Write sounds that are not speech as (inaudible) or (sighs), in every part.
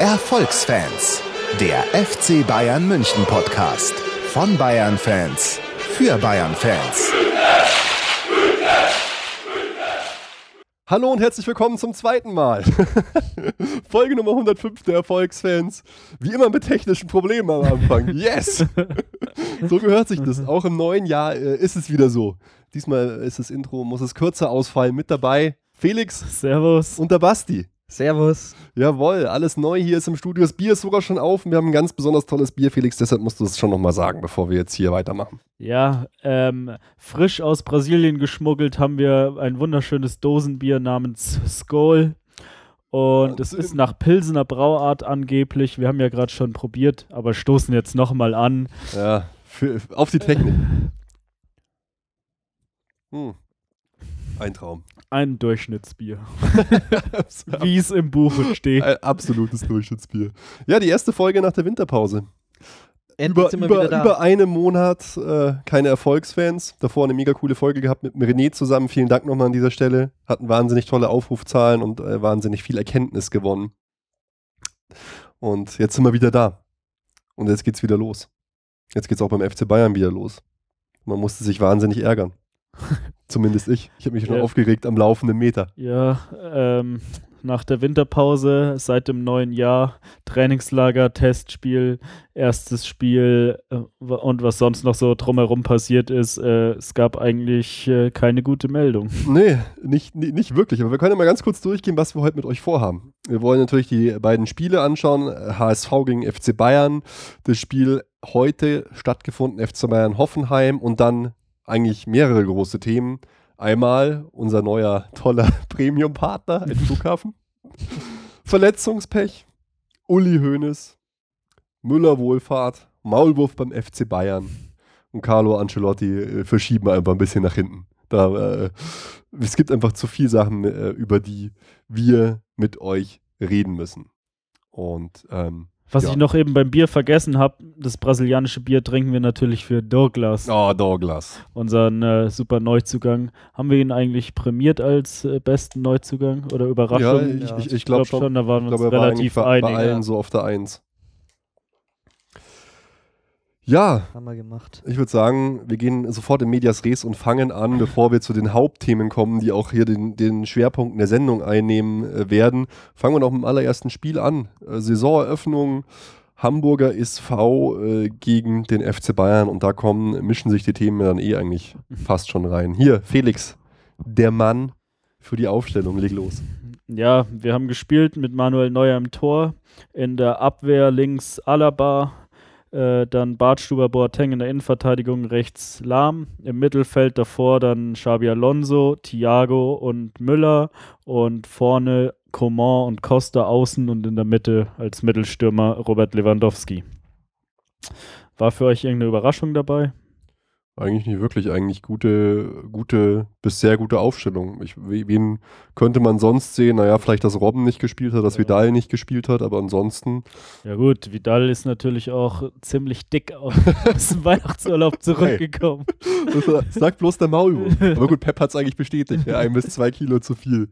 Erfolgsfans, der FC Bayern München Podcast von Bayern Fans für Bayern Fans. Hallo und herzlich willkommen zum zweiten Mal. (laughs) Folge Nummer 105 der Erfolgsfans. Wie immer mit technischen Problemen am Anfang. (laughs) Yes! so gehört sich das. Auch im neuen Jahr äh, ist es wieder so. Diesmal ist das Intro, muss es kürzer ausfallen. Mit dabei Felix. Servus. Und der Basti. Servus. Jawohl, alles neu hier ist im Studio. Das Bier ist sogar schon auf und wir haben ein ganz besonders tolles Bier, Felix. Deshalb musst du es schon nochmal sagen, bevor wir jetzt hier weitermachen. Ja, ähm, frisch aus Brasilien geschmuggelt haben wir ein wunderschönes Dosenbier namens Skol. Und es ist nach Pilsener Brauart angeblich. Wir haben ja gerade schon probiert, aber stoßen jetzt nochmal an. Ja, für, auf die Technik. Hm. Ein Traum. Ein Durchschnittsbier. (laughs) Wie es im Buch steht. Ein absolutes Durchschnittsbier. Ja, die erste Folge nach der Winterpause. Endlich Über, über, über einen Monat äh, keine Erfolgsfans. Davor eine mega coole Folge gehabt mit René zusammen. Vielen Dank nochmal an dieser Stelle. Hatten wahnsinnig tolle Aufrufzahlen und äh, wahnsinnig viel Erkenntnis gewonnen. Und jetzt sind wir wieder da. Und jetzt geht's wieder los. Jetzt geht's auch beim FC Bayern wieder los. Man musste sich wahnsinnig ärgern. (laughs) Zumindest ich. Ich habe mich schon Ja. aufgeregt am laufenden Meter. Ja, ähm, nach der Winterpause, seit dem neuen Jahr, Trainingslager, Testspiel, erstes Spiel äh, und was sonst noch so drumherum passiert ist, äh, es gab eigentlich äh, keine gute Meldung. Nee, nicht, nicht, nicht wirklich. Aber wir können ja mal ganz kurz durchgehen, was wir heute mit euch vorhaben. Wir wollen natürlich die beiden Spiele anschauen. HSV gegen FC Bayern. Das Spiel heute stattgefunden, FC Bayern Hoffenheim und dann eigentlich mehrere große Themen. Einmal unser neuer toller (laughs) Premium-Partner, ein (laughs) Flughafen. Verletzungspech. Uli Hoeneß. Müller Wohlfahrt. Maulwurf beim FC Bayern. Und Carlo Ancelotti äh, verschieben einfach ein bisschen nach hinten. Da, äh, es gibt einfach zu viele Sachen, äh, über die wir mit euch reden müssen. Und ähm, Was Ja. ich noch eben beim Bier vergessen habe, das brasilianische Bier trinken wir natürlich für Douglas, oh, Douglas. unseren äh, super Neuzugang. Haben wir ihn eigentlich prämiert als äh, besten Neuzugang oder Überraschung? Ja, ich, ich, ich Ich glaube glaube schon, da waren wir Ich uns glaube, er war relativ bei, bei einig. allen so auf der Eins. Ja, Haben wir gemacht. ich würde sagen, wir gehen sofort in Medias Res und fangen an, bevor wir zu den Hauptthemen kommen, die auch hier den, den Schwerpunkt in der Sendung einnehmen äh, werden. Fangen wir noch mit dem allerersten Spiel an. Äh, Saisoneröffnung Hamburger SV äh, gegen den FC Bayern und da kommen, mischen sich die Themen dann eh eigentlich (laughs) fast schon rein. Hier, Felix, der Mann für die Aufstellung, leg los. Ja, wir haben gespielt mit Manuel Neuer im Tor. In der Abwehr links Alaba, äh, dann Bartstuber Boateng in der Innenverteidigung rechts Lahm. Im Mittelfeld davor dann Xabi Alonso, Thiago und Müller und vorne Coman und Costa außen und in der Mitte als Mittelstürmer Robert Lewandowski. War für euch irgendeine Überraschung dabei? Eigentlich nicht wirklich, eigentlich gute, gute bis sehr gute Aufstellung. Ich, we- wen könnte man sonst sehen? Naja, vielleicht, dass Robben nicht gespielt hat, dass Ja. Vidal nicht gespielt hat, aber ansonsten, Ja gut, Vidal ist natürlich auch ziemlich dick (laughs) aus dem Weihnachtsurlaub zurückgekommen. (laughs) das sagt bloß der Maulwurf. Aber gut, Pep hat es eigentlich bestätigt, ja, ein bis zwei Kilo zu viel.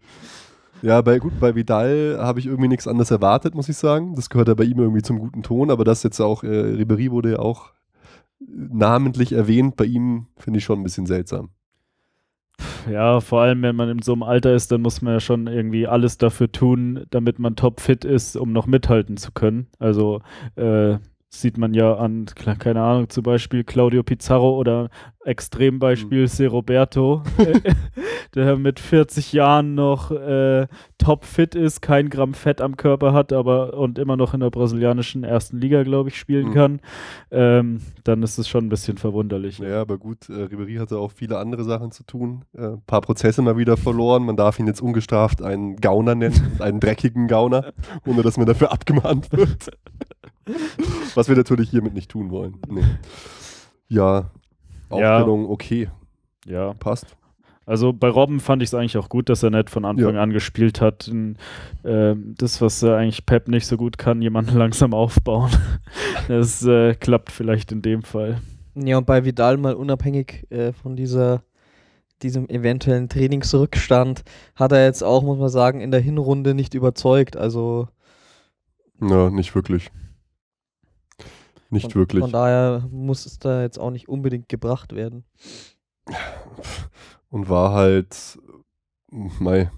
Ja, bei, gut, bei Vidal habe ich irgendwie nichts anderes erwartet, muss ich sagen. Das gehört ja bei ihm irgendwie zum guten Ton, aber das jetzt auch, äh, Ribéry wurde ja auch namentlich erwähnt, bei ihm finde ich schon ein bisschen seltsam. Ja, vor allem, wenn man in so einem Alter ist, dann muss man ja schon irgendwie alles dafür tun, damit man topfit ist, um noch mithalten zu können. Also äh, sieht man ja an, klar, keine Ahnung, zum Beispiel Claudio Pizarro oder Extrembeispiel Hm. Roberto, (laughs) der mit 40 Jahren noch äh, topfit ist, kein Gramm Fett am Körper hat, aber und immer noch in der brasilianischen ersten Liga, glaube ich, spielen Hm. kann. Ähm, dann ist es schon ein bisschen verwunderlich. Ja, aber gut, äh, Ribéry hatte auch viele andere Sachen zu tun. Äh, Ein paar Prozesse mal wieder verloren. Man darf ihn jetzt ungestraft einen Gauner nennen, einen dreckigen Gauner, ohne dass man dafür abgemahnt wird. (laughs) Was wir natürlich hiermit nicht tun wollen. Nee. Ja, Ja. Aufstellung okay, Ja. passt. Also bei Robben fand ich es eigentlich auch gut, dass er nicht von Anfang Ja. an gespielt hat. Ähm, das, was äh, eigentlich Pep nicht so gut kann, jemanden (laughs) langsam aufbauen. (laughs) Das äh, klappt vielleicht in dem Fall. Ja, und bei Vidal mal unabhängig äh, von dieser, diesem eventuellen Trainingsrückstand hat er jetzt auch, muss man sagen, in der Hinrunde nicht überzeugt. Also Ja, nicht wirklich. Nicht von, wirklich. Von daher muss es da jetzt auch nicht unbedingt gebracht werden. Und war halt, mei,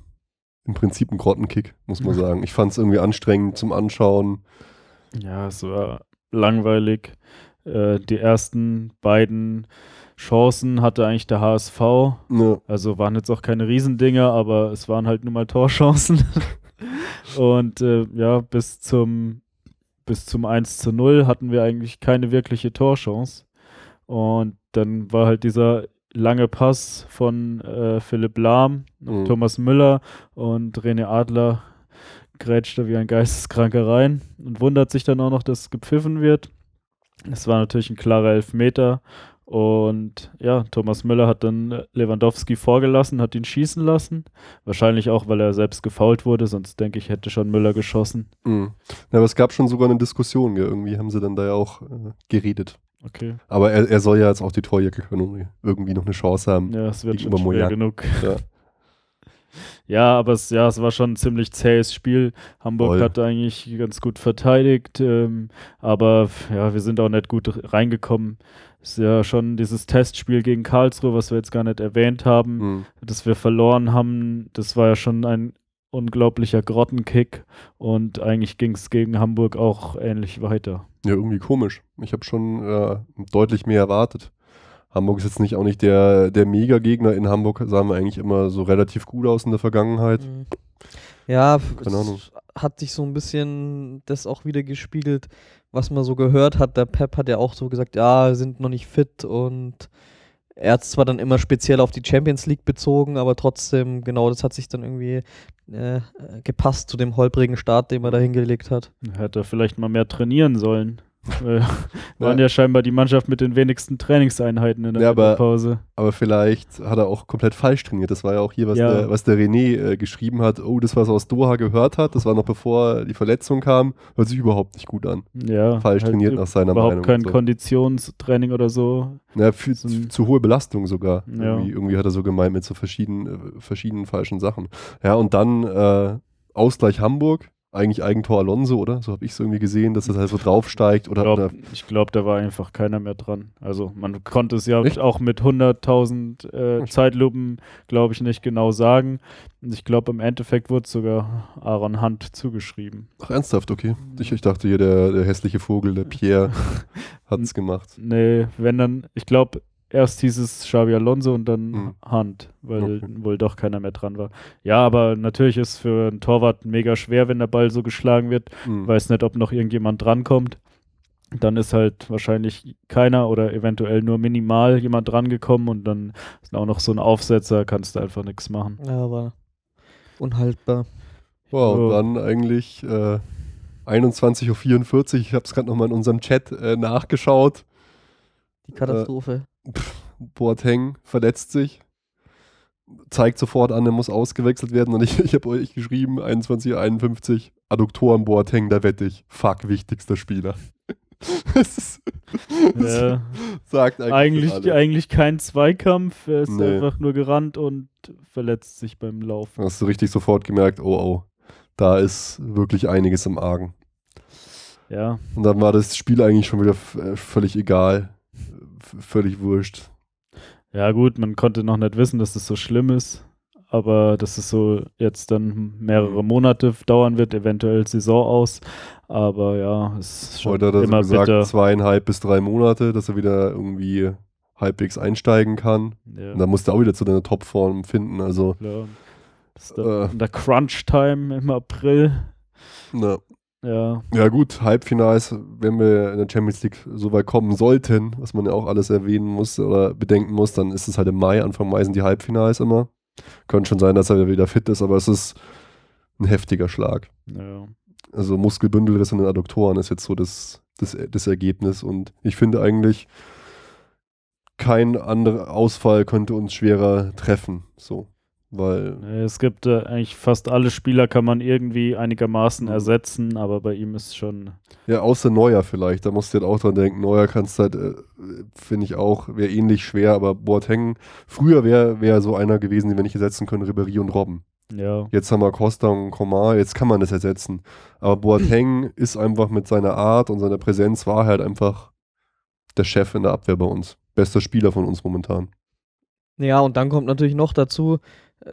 im Prinzip ein Grottenkick, muss man (laughs) sagen. Ich fand es irgendwie anstrengend zum Anschauen. Ja, es war langweilig. Äh, die ersten beiden Chancen hatte eigentlich der HSV. Ne, Also waren jetzt auch keine Riesendinger, aber es waren halt nur mal Torchancen. (laughs) Und äh, ja, bis zum, bis zum 1 zu 0 hatten wir eigentlich keine wirkliche Torchance. Und dann war halt dieser lange Pass von äh, Philipp Lahm, Mhm. Thomas Müller und René Adler grätscht da wie ein Geisteskranker rein und wundert sich dann auch noch, dass gepfiffen wird. Es war natürlich ein klarer Elfmeter. Und ja, Thomas Müller hat dann Lewandowski vorgelassen, hat ihn schießen lassen. Wahrscheinlich auch, weil er selbst gefault wurde, sonst denke ich, hätte schon Müller geschossen. mhm. Ja, aber es gab schon sogar eine Diskussion, gell? irgendwie haben sie dann da ja auch äh, geredet. Okay. Aber er, er soll ja jetzt auch die Torjäger können irgendwie noch eine Chance haben. Ja, es wird schon schwer Moyak. genug. Ja. (laughs) Ja, aber es, ja, es war schon ein ziemlich zähes Spiel. Hamburg Voll. hat eigentlich ganz gut verteidigt, ähm, aber ja, wir sind auch nicht gut reingekommen. Ist ja schon dieses Testspiel gegen Karlsruhe, was wir jetzt gar nicht erwähnt haben, Mhm. dass wir verloren haben. Das war ja schon ein unglaublicher Grottenkick und eigentlich ging es gegen Hamburg auch ähnlich weiter. Ja, irgendwie komisch. Ich habe schon äh, deutlich mehr erwartet. Hamburg ist jetzt nicht auch nicht der, der Mega-Gegner. In Hamburg sahen wir eigentlich immer so relativ gut aus in der Vergangenheit. Mhm. Ja, Keine Ahnung. hat sich so ein bisschen das auch wieder gespiegelt, was man so gehört hat. Der Pep hat ja auch so gesagt, ja, sind noch nicht fit und er hat es zwar dann immer speziell auf die Champions League bezogen, aber trotzdem, genau, das hat sich dann irgendwie äh, äh, gepasst zu dem holprigen Start, den man da hingelegt hat. Hätte er vielleicht mal mehr trainieren sollen. Wir waren ja scheinbar die Mannschaft mit den wenigsten Trainingseinheiten in der Ja, aber- Pause. Aber vielleicht hat er auch komplett falsch trainiert. Das war ja auch hier, was, Ja. der, was der René äh, geschrieben hat. Oh, das, was er aus Doha gehört hat, das war noch bevor die Verletzung kam, hört sich überhaupt nicht gut an. Ja, Falsch halt trainiert nach seiner überhaupt Meinung. kein und so. Konditionstraining oder so. Ja, für, So ein- zu hohe Belastung sogar. Ja. Irgendwie, irgendwie hat er so gemeint mit so verschiedenen, äh, verschiedenen falschen Sachen. Ja, und dann äh, Ausgleich Hamburg. Eigentlich Eigentor Alonso, oder? So habe ich es irgendwie gesehen, dass das halt so draufsteigt. Oder, Glaub, ich glaube, da war einfach keiner mehr dran. Also man konnte es ja Echt? auch mit 100.000 äh, Zeitlupen, glaube ich, nicht genau sagen. Und ich glaube, im Endeffekt wurde sogar Aaron Hunt zugeschrieben. ach, ernsthaft, okay. Ich, ich dachte hier, der, der hässliche Vogel, der (laughs) Pierre, (laughs) hat es gemacht. Nee, wenn dann, ich glaube, erst hieß es Xabi Alonso und dann Mhm. Hunt, weil Okay. wohl doch keiner mehr dran war. Ja, aber natürlich ist für einen Torwart mega schwer, wenn der Ball so geschlagen wird. Hm. Weiß nicht, ob noch irgendjemand drankommt. Dann ist halt wahrscheinlich keiner oder eventuell nur minimal jemand drangekommen und dann ist auch noch so ein Aufsetzer, kannst du einfach nichts machen. Ja, war unhaltbar. Wow, und Ja. dann eigentlich äh, 21.44 Uhr. Ich habe es gerade nochmal in unserem Chat äh, nachgeschaut. Die Katastrophe. Boateng verletzt sich. Zeigt sofort an, er muss ausgewechselt werden. Und ich, ich habe euch geschrieben, 21.51 Uhr, Adduktoren Boateng, da wette ich. Fuck, wichtigster Spieler. (laughs) das ist, das Ja, sagt eigentlich, eigentlich, eigentlich kein Zweikampf, er ist Nee. einfach nur gerannt und verletzt sich beim Laufen. Hast du richtig sofort gemerkt, oh oh, da ist wirklich einiges im Argen. Ja, Und dann war das Spiel eigentlich schon wieder äh, völlig egal. Völlig wurscht. Ja, gut, man konnte noch nicht wissen, dass es so schlimm ist, aber dass es so jetzt dann mehrere Monate dauern wird, eventuell Saison aus. Aber ja, es ist schon Heute hat er so immer gesagt, bitter. zweieinhalb bis drei Monate, dass er wieder irgendwie halbwegs einsteigen kann. Ja, Und dann musste er auch wieder zu deiner Topform finden. Also, klar. Das ist dann Äh. der Crunch-Time im April. na, Ja, ja gut, Halbfinals, wenn wir in der Champions League so weit kommen sollten, was man ja auch alles erwähnen muss oder bedenken muss, dann ist es halt im Mai, Anfang Mai sind die Halbfinals immer. Könnte schon sein, dass er wieder fit ist, aber es ist ein heftiger Schlag. ja. Also Muskelbündelriss in den Adduktoren ist jetzt so das, das, das Ergebnis. Und ich finde eigentlich, kein anderer Ausfall könnte uns schwerer treffen. So. Weil, Nee, Es gibt äh, eigentlich fast alle Spieler kann man irgendwie einigermaßen ersetzen, aber bei ihm ist schon ja, außer Neuer vielleicht, da musst du halt auch dran denken. Neuer kannst halt, äh, finde ich auch, wäre ähnlich schwer, aber Boateng, früher wäre wär so einer gewesen, den wir nicht ersetzen können, Ribéry und Robben. Ja. Jetzt haben wir Costa und Komar, jetzt kann man das ersetzen. Aber Boateng (clears throat) ist einfach mit seiner Art und seiner Präsenz war halt einfach der Chef in der Abwehr bei uns. Bester Spieler von uns momentan. Ja, und dann kommt natürlich noch dazu,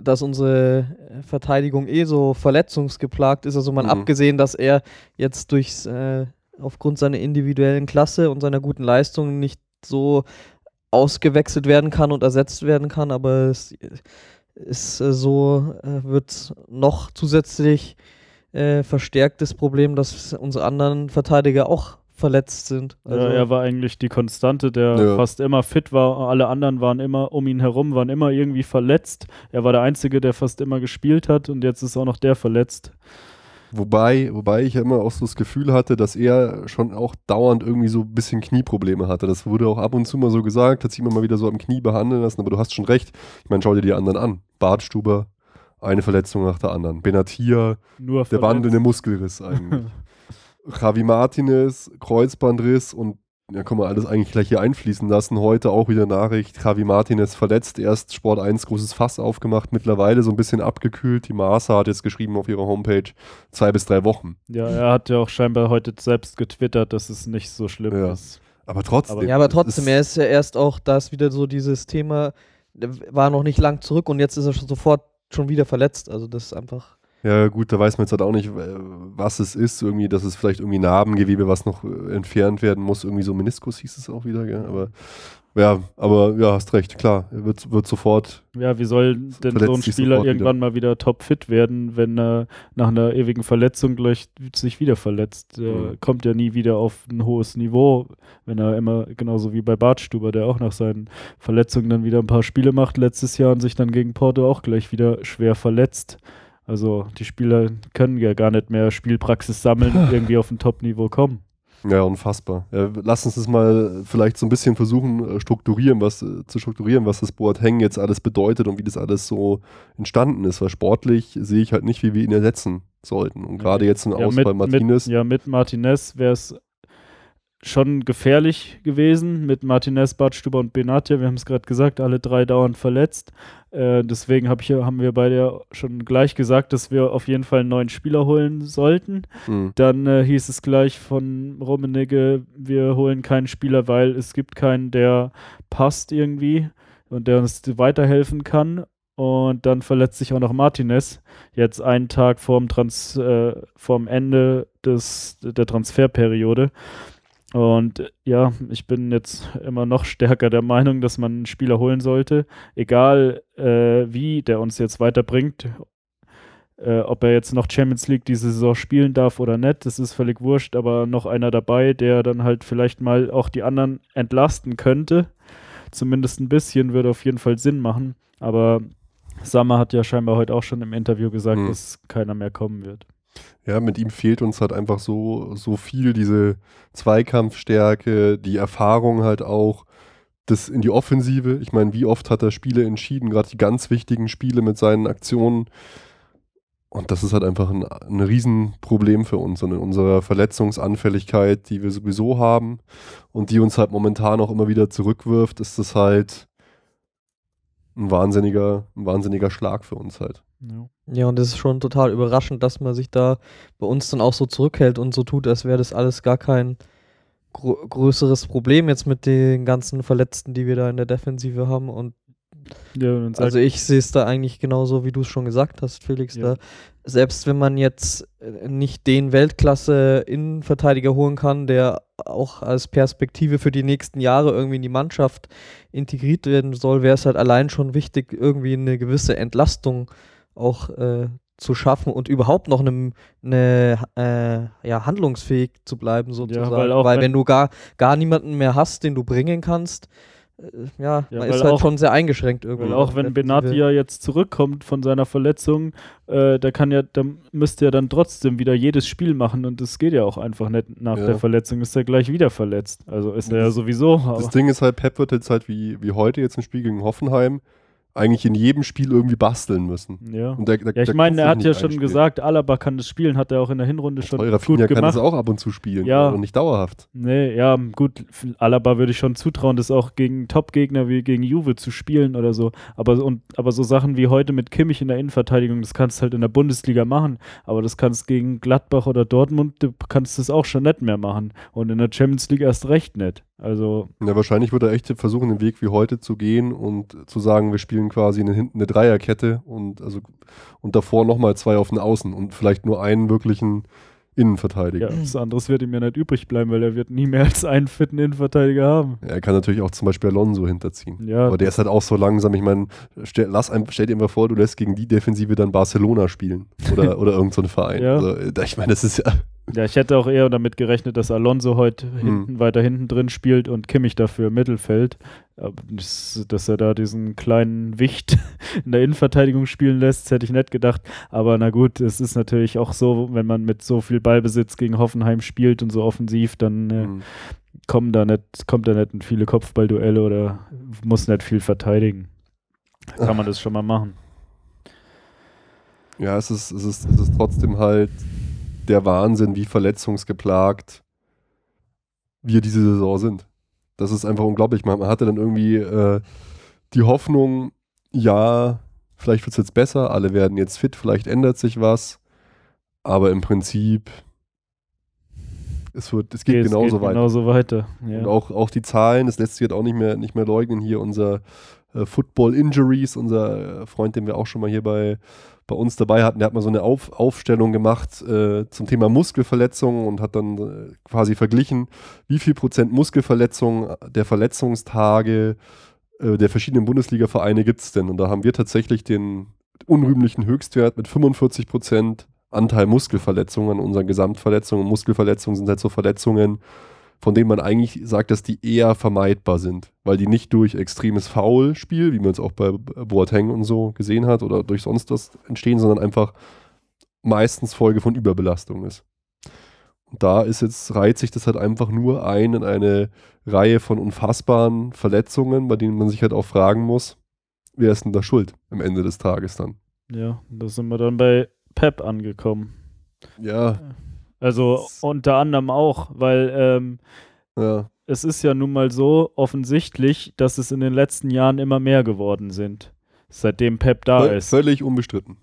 dass unsere Verteidigung eh so verletzungsgeplagt ist. Also mal Mhm. abgesehen, dass er jetzt durchs, äh, aufgrund seiner individuellen Klasse und seiner guten Leistung nicht so ausgewechselt werden kann und ersetzt werden kann, aber es ist äh, so, äh, wird noch zusätzlich äh, verstärktes Problem, dass unsere anderen Verteidiger auch verletzt sind. Also, ja, er war eigentlich die Konstante, der Ja. fast immer fit war. Alle anderen waren immer um ihn herum, waren immer irgendwie verletzt. Er war der Einzige, der fast immer gespielt hat und jetzt ist auch noch der verletzt. Wobei, wobei ich ja immer auch so das Gefühl hatte, dass er schon auch dauernd irgendwie so ein bisschen Knieprobleme hatte. Das wurde auch ab und zu mal so gesagt, hat sich immer mal wieder so am Knie behandeln lassen, aber du hast schon recht. Ich meine, schau dir die anderen an. Bartstuber, eine Verletzung nach der anderen. Benatia, Nur der wandelnde Muskelriss eigentlich. (laughs) Javi Martinez, Kreuzbandriss und ja, kann man alles eigentlich gleich hier einfließen lassen. Heute auch wieder Nachricht, Javi Martinez verletzt, erst Sport 1 großes Fass aufgemacht, mittlerweile so ein bisschen abgekühlt. Die Marsa hat jetzt geschrieben auf ihrer Homepage, zwei bis drei Wochen. Ja, er hat ja auch scheinbar heute selbst getwittert, dass es nicht so schlimm Ja. ist. Aber trotzdem. Ja, aber trotzdem, er ist ja erst auch, da ist wieder so dieses Thema, war noch nicht lang zurück und jetzt ist er schon sofort schon wieder verletzt. Also das ist einfach. Ja, gut, da weiß man jetzt halt auch nicht, äh, was es ist. Irgendwie, dass es vielleicht irgendwie Narbengewebe, was noch äh, entfernt werden muss. Irgendwie so Meniskus hieß es auch wieder, gell? Aber ja, aber ja, hast recht, klar. Wird, wird sofort. Ja, wie soll denn so ein Spieler irgendwann mal wieder topfit werden, wenn er nach einer ewigen Verletzung gleich sich wieder verletzt? Er Mhm. kommt ja nie wieder auf ein hohes Niveau, wenn er immer, genauso wie bei Bartstuber, der auch nach seinen Verletzungen dann wieder ein paar Spiele macht letztes Jahr und sich dann gegen Porto auch gleich wieder schwer verletzt. Also die Spieler können ja gar nicht mehr Spielpraxis sammeln und (laughs) irgendwie auf ein Top-Niveau kommen. Ja, unfassbar. Ja, lass uns das mal vielleicht so ein bisschen versuchen, äh, strukturieren, was, äh, zu strukturieren, was das Boateng jetzt alles bedeutet und wie das alles so entstanden ist. Weil sportlich sehe ich halt nicht, wie wir ihn ersetzen sollten. Und gerade jetzt ein Ausfall Martinez. Mit, ja, mit Martinez wäre es schon gefährlich gewesen. Mit Martinez, Bartstuber und Benatia, wir haben es gerade gesagt, alle drei dauernd verletzt. Äh, deswegen hab ich, haben wir beide ja schon gleich gesagt, dass wir auf jeden Fall einen neuen Spieler holen sollten. Mhm. Dann äh, hieß es gleich von Rummenigge, wir holen keinen Spieler, weil es gibt keinen, der passt irgendwie und der uns weiterhelfen kann. Und dann verletzt sich auch noch Martinez, jetzt einen Tag vorm, Trans, äh, vorm Ende des, der Transferperiode. Und äh, ja, ich bin jetzt immer noch (laughs) stärker der Meinung, dass man einen Spieler holen sollte, egal äh, wie der uns jetzt weiterbringt. Äh, ob er jetzt noch Champions League diese Saison spielen darf oder nicht, das ist völlig wurscht, aber noch einer dabei, der dann halt vielleicht mal auch die anderen entlasten könnte. Zumindest ein bisschen würde auf jeden Fall Sinn machen. Aber Sammer hat ja scheinbar heute auch schon im Interview gesagt, Mhm. dass keiner mehr kommen wird. Ja, mit ihm fehlt uns halt einfach so, so viel diese Zweikampfstärke, die Erfahrung halt auch, das in die Offensive. Ich meine, wie oft hat er Spiele entschieden, gerade die ganz wichtigen Spiele mit seinen Aktionen. Und das ist halt einfach ein, ein Riesenproblem für uns und in unserer Verletzungsanfälligkeit, die wir sowieso haben und die uns halt momentan auch immer wieder zurückwirft, ist das halt ein wahnsinniger, ein wahnsinniger Schlag für uns halt. Ja. Ja, und es ist schon total überraschend, dass man sich da bei uns dann auch so zurückhält und so tut, als wäre das alles gar kein gro größeres Problem jetzt mit den ganzen Verletzten, die wir da in der Defensive haben. Und Ja, also ich sehe es da eigentlich genauso, wie du es schon gesagt hast, Felix. Ja. Da, selbst wenn man jetzt äh, nicht den Weltklasse-Innenverteidiger holen kann, der auch als Perspektive für die nächsten Jahre irgendwie in die Mannschaft integriert werden soll, wäre es halt allein schon wichtig, irgendwie eine gewisse Entlastung auch äh, zu schaffen und überhaupt noch eine, eine äh, ja, handlungsfähig zu bleiben sozusagen. weil auch weil wenn- wenn du gar, gar niemanden mehr hast, den du bringen kannst, äh, ja, Ja, man weil ist halt auch- schon sehr eingeschränkt irgendwie. Weil auch wenn. Benatia jetzt zurückkommt von seiner Verletzung, äh, da kann ja, da müsste er dann trotzdem wieder jedes Spiel machen und das geht ja auch einfach nicht. Nach Ja. der Verletzung ist er gleich wieder verletzt. Also ist er ja Das- sowieso. Das Ding ist halt, Pep wird jetzt halt wie, wie heute jetzt im Spiel gegen Hoffenheim eigentlich in jedem Spiel irgendwie basteln müssen. Ja. Und der, der, Ja, ich meine, er hat ja schon einspielt. gesagt, Alaba kann das spielen, hat er auch in der Hinrunde schon Teurer gut Rafinha kann gemacht. das auch ab und zu spielen, Ja. aber nicht dauerhaft. Nee, ja, gut, Alaba würde ich schon zutrauen, das auch gegen Top-Gegner wie gegen Juve zu spielen oder so. Aber, und, aber so Sachen wie heute mit Kimmich in der Innenverteidigung, das kannst du halt in der Bundesliga machen, aber das kannst gegen Gladbach oder Dortmund, du kannst das auch schon nicht mehr machen. Und in der Champions League erst recht nicht. Also, Ja, wahrscheinlich wird er echt versuchen, den Weg wie heute zu gehen und zu sagen, wir spielen quasi eine, hinten eine Dreierkette und also und davor nochmal zwei auf den Außen und vielleicht nur einen wirklichen Innenverteidiger. ja, was anderes wird ihm ja nicht übrig bleiben, weil er wird nie mehr (laughs) als einen fitten Innenverteidiger haben. Er kann natürlich auch zum Beispiel Alonso hinterziehen. Ja, Aber der ist halt auch so langsam. Ich meine, stell, lass ein, stell dir mal vor, du lässt gegen die Defensive dann Barcelona spielen oder, (laughs) oder irgendein so ein Verein. Ja. Also, äh, ich meine, das ist ja. Ja, ich hätte auch eher damit gerechnet, dass Alonso heute Hm. hinten, weiter hinten drin spielt und Kimmich dafür im Mittelfeld. Aber das, dass er da diesen kleinen Wicht (laughs) in der Innenverteidigung spielen lässt, hätte ich nicht gedacht. Aber na gut, es ist natürlich auch so, wenn man mit so viel Ballbesitz gegen Hoffenheim spielt und so offensiv, dann äh, Hm. kommen da nicht, kommt da nicht in viele Kopfballduelle oder muss nicht viel verteidigen. Da kann man das schon mal machen. Ja, es ist, es, ist, es ist trotzdem halt der Wahnsinn, wie verletzungsgeplagt wir diese Saison sind. Das ist einfach unglaublich. Man, man hatte dann irgendwie äh, die Hoffnung, ja, vielleicht wird es jetzt besser, alle werden jetzt fit, vielleicht ändert sich was. Aber im Prinzip, es, wird, es geht es genauso geht weiter. Genauso weiter. Ja. Und auch, auch die Zahlen, das lässt sich jetzt auch nicht mehr, nicht mehr leugnen. Hier unser äh, Football Injuries, unser äh, Freund, den wir auch schon mal hier bei, bei uns dabei hatten, der hat mal so eine Auf, Aufstellung gemacht äh, zum Thema Muskelverletzungen und hat dann äh, quasi verglichen, wie viel Prozent Muskelverletzungen der Verletzungstage äh, der verschiedenen Bundesliga-Vereine gibt es denn. Und da haben wir tatsächlich den unrühmlichen Höchstwert mit 45 Prozent Anteil Muskelverletzungen an unseren Gesamtverletzungen. Und Muskelverletzungen sind halt so Verletzungen, von denen man eigentlich sagt, dass die eher vermeidbar sind, weil die nicht durch extremes Foulspiel, wie man es auch bei Boateng und so gesehen hat, oder durch sonst was entstehen, sondern einfach meistens Folge von Überbelastung ist. Und da ist jetzt, reiht sich das halt einfach nur ein in eine Reihe von unfassbaren Verletzungen, bei denen man sich halt auch fragen muss, wer ist denn da schuld am Ende des Tages dann? ja, da sind wir dann bei Pep angekommen. Ja, Also unter anderem auch, weil ähm, ja. es ist ja nun mal so offensichtlich, dass es in den letzten Jahren immer mehr geworden sind, seitdem Pep da Völ- ist. Völlig unbestritten.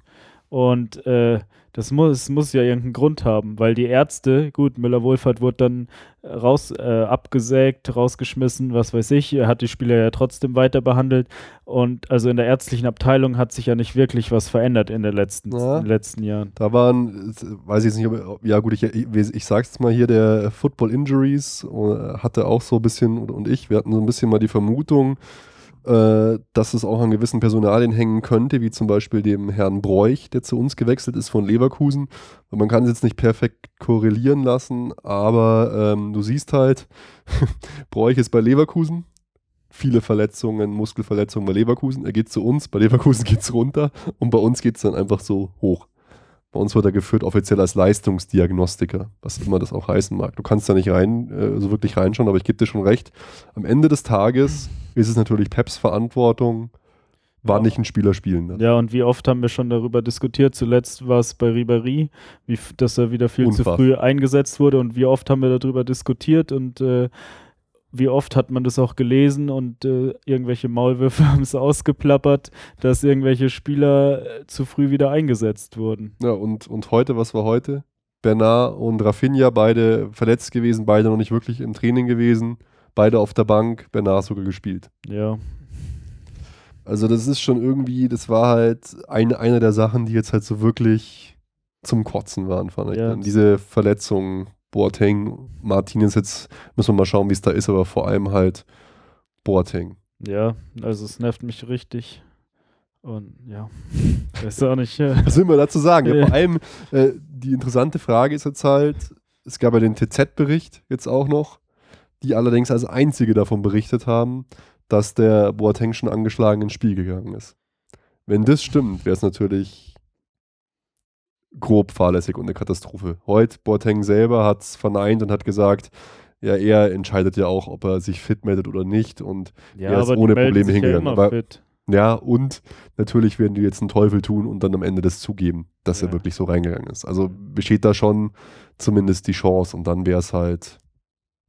Und äh, das muss, muss ja irgendeinen Grund haben, weil die Ärzte, gut, Müller-Wohlfahrt wurde dann raus, äh, abgesägt, rausgeschmissen, was weiß ich, er hat die Spieler ja trotzdem weiter behandelt. Und also in der ärztlichen Abteilung hat sich ja nicht wirklich was verändert in, der letzten, Ja. in den letzten Jahren. Da waren, äh, weiß ich jetzt nicht, ob, ja gut, ich, ich, ich sag's jetzt mal hier, der Football Injuries äh, hatte auch so ein bisschen, und ich, wir hatten so ein bisschen mal die Vermutung, äh, dass es auch an gewissen Personalien hängen könnte, wie zum Beispiel dem Herrn Broich, der zu uns gewechselt ist von Leverkusen. Und man kann es jetzt nicht perfekt korrelieren lassen, aber ähm, du siehst halt, (laughs) Broich ist bei Leverkusen, viele Verletzungen, Muskelverletzungen bei Leverkusen. Er geht zu uns, bei Leverkusen (laughs) geht es runter und bei uns geht es dann einfach so hoch. Bei uns wird er geführt offiziell als Leistungsdiagnostiker, was immer das auch heißen mag. Du kannst da nicht rein, äh, so wirklich reinschauen, aber ich gebe dir schon recht. Am Ende des Tages ist es natürlich Peps Verantwortung, wann nicht ein Spieler spielen darf. Ja, und wie oft haben wir schon darüber diskutiert? Zuletzt war es bei Ribéry, wie, dass er wieder viel Unfassbar. zu früh eingesetzt wurde. Und wie oft haben wir darüber diskutiert und äh, wie oft hat man das auch gelesen und äh, irgendwelche Maulwürfe (laughs) haben es ausgeplappert, dass irgendwelche Spieler äh, zu früh wieder eingesetzt wurden. Ja, und, und heute, was war heute? Bernard und Rafinha, beide verletzt gewesen, beide noch nicht wirklich im Training gewesen, beide auf der Bank, Bernard sogar gespielt. Ja, Also das ist schon irgendwie, das war halt eine, eine der Sachen, die jetzt halt so wirklich zum Kotzen waren, fand ich. Ja. Diese Verletzungen, Boateng, Martinez, jetzt müssen wir mal schauen, wie es da ist, aber vor allem halt Boateng. ja, also es nervt mich richtig. Und ja, (laughs) weiß auch nicht. Was will man dazu sagen? Ja, Ja. vor allem, äh, die interessante Frage ist jetzt halt, es gab ja den TZ-Bericht jetzt auch noch, die allerdings als einzige davon berichtet haben, dass der Boateng schon angeschlagen ins Spiel gegangen ist. Wenn das stimmt, wäre es natürlich grob fahrlässig und eine Katastrophe. Heute, Boateng selber hat es verneint und hat gesagt, ja, er entscheidet ja auch, ob er sich fit meldet oder nicht und ja, Er ist ohne Probleme ja hingegangen, aber- fit. Ja, und natürlich werden die jetzt einen Teufel tun und dann am Ende das zugeben, dass Ja. er wirklich so reingegangen ist. Also besteht da schon zumindest die Chance und dann wäre es halt,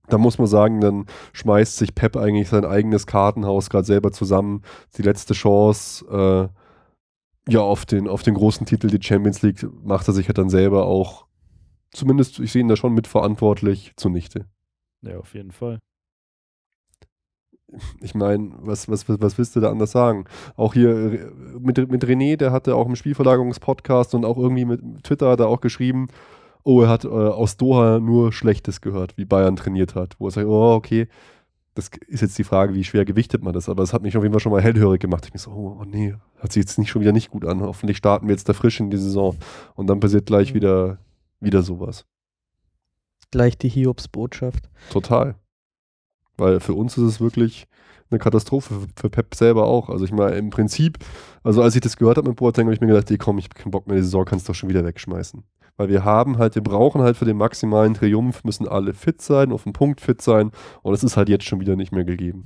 da muss man sagen, dann schmeißt sich Pep eigentlich sein eigenes Kartenhaus gerade selber zusammen. Die letzte Chance, äh, ja, auf den, auf den großen Titel, die Champions League, macht er sich halt dann selber auch, zumindest, ich sehe ihn da schon mitverantwortlich, zunichte. Ja, auf jeden Fall. Ich meine, was, was, was, was willst du da anders sagen? Auch hier äh, mit, mit René, der hatte auch im Spielverlagerungspodcast und auch irgendwie mit Twitter hat er auch geschrieben, oh, er hat äh, aus Doha nur Schlechtes gehört, wie Bayern trainiert hat. Wo er sagt, oh, okay, das ist jetzt die Frage, wie schwer gewichtet man das, aber es hat mich auf jeden Fall schon mal hellhörig gemacht. Ich mich so, oh, oh nee, hört sich jetzt nicht schon wieder nicht gut an. Hoffentlich starten wir jetzt da frisch in die Saison. Und dann passiert gleich Mhm. wieder, wieder sowas. Gleich die Hiobs-Botschaft. Total. Weil für uns ist es wirklich eine Katastrophe, für- für Pep selber auch. Also ich meine, im Prinzip, also als ich das gehört habe mit Boateng, habe ich mir gedacht, ey, komm, ich hab keinen Bock mehr, die Saison kannst du doch schon wieder wegschmeißen. Weil wir haben halt, wir brauchen halt für den maximalen Triumph, müssen alle fit sein, auf den Punkt fit sein und es ist halt jetzt schon wieder nicht mehr gegeben.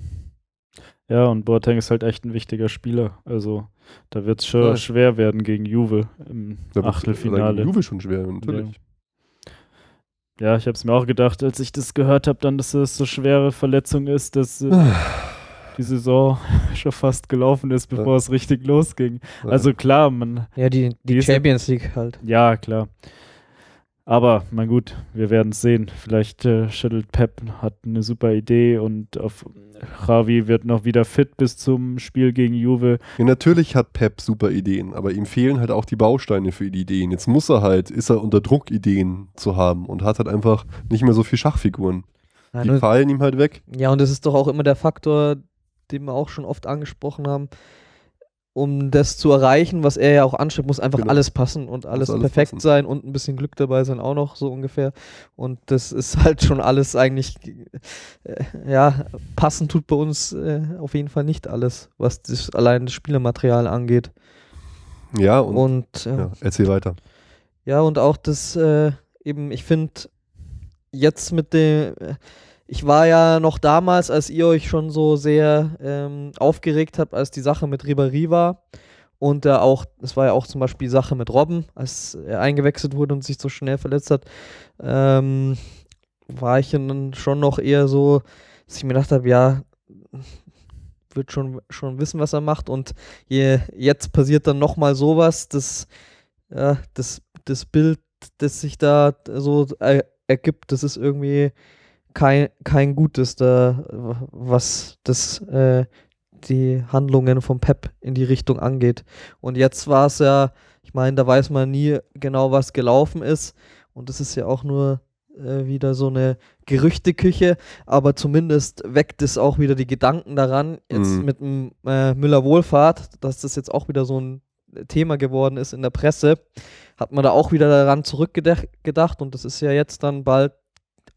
Ja, und Boateng ist halt echt ein wichtiger Spieler. Also da wird es schon Voll. schwer werden gegen Juve im Da Achtelfinale. Juve schon schwer, natürlich. Ja, ich habe es mir auch gedacht, als ich das gehört habe, dann, dass es so schwere Verletzung ist, dass äh, (sighs) die Saison (laughs) schon fast gelaufen ist, bevor es richtig losging. Also klar, man, Ja, die, Die die ja- Champions League halt. ja, klar. Aber, mein gut, wir werden es sehen. Vielleicht äh, schüttelt Pep, hat eine super Idee und auf Javi wird noch wieder fit bis zum Spiel gegen Juve. Ja, natürlich hat Pep super Ideen, aber ihm fehlen halt auch die Bausteine für die Ideen. Jetzt muss er halt, ist er unter Druck, Ideen zu haben und hat halt einfach nicht mehr so viel Schachfiguren. Ja, Die fallen ihm halt weg. Ja, und das ist doch auch immer der Faktor, den wir auch schon oft angesprochen haben. Um das zu erreichen, was er ja auch anstrebt, muss einfach Genau. alles passen und alles, alles perfekt passen. sein und ein bisschen Glück dabei sein auch noch, so ungefähr. Und das ist (laughs) halt schon alles eigentlich, äh, ja, passen tut bei uns äh, auf jeden Fall nicht alles, was das, allein das Spielermaterial angeht. Ja, und, Und, ja. ja, erzähl weiter. Ja, und auch das, äh, eben, ich finde, jetzt mit dem, äh, ich war ja noch damals, als ihr euch schon so sehr ähm, aufgeregt habt, als die Sache mit Ribéry war. Und da auch, es war ja auch zum Beispiel die Sache mit Robben, als er eingewechselt wurde und sich so schnell verletzt hat, ähm, war ich dann schon noch eher so, dass ich mir gedacht habe, ja, wird schon, schon wissen, was er macht. Und je, jetzt passiert dann nochmal sowas, das, ja, das, das Bild, das sich da so er, ergibt, das ist irgendwie kein, kein gutes, da, was das, äh, die Handlungen vom Pep in die Richtung angeht. Und jetzt war es ja, ich meine, da weiß man nie genau, was gelaufen ist. Und das ist ja auch nur äh, wieder so eine Gerüchteküche, aber zumindest weckt es auch wieder die Gedanken daran, jetzt Mhm. mit dem äh, Müller-Wohlfahrt, dass das jetzt auch wieder so ein Thema geworden ist in der Presse, hat man da auch wieder daran zurückgedacht und das ist ja jetzt dann bald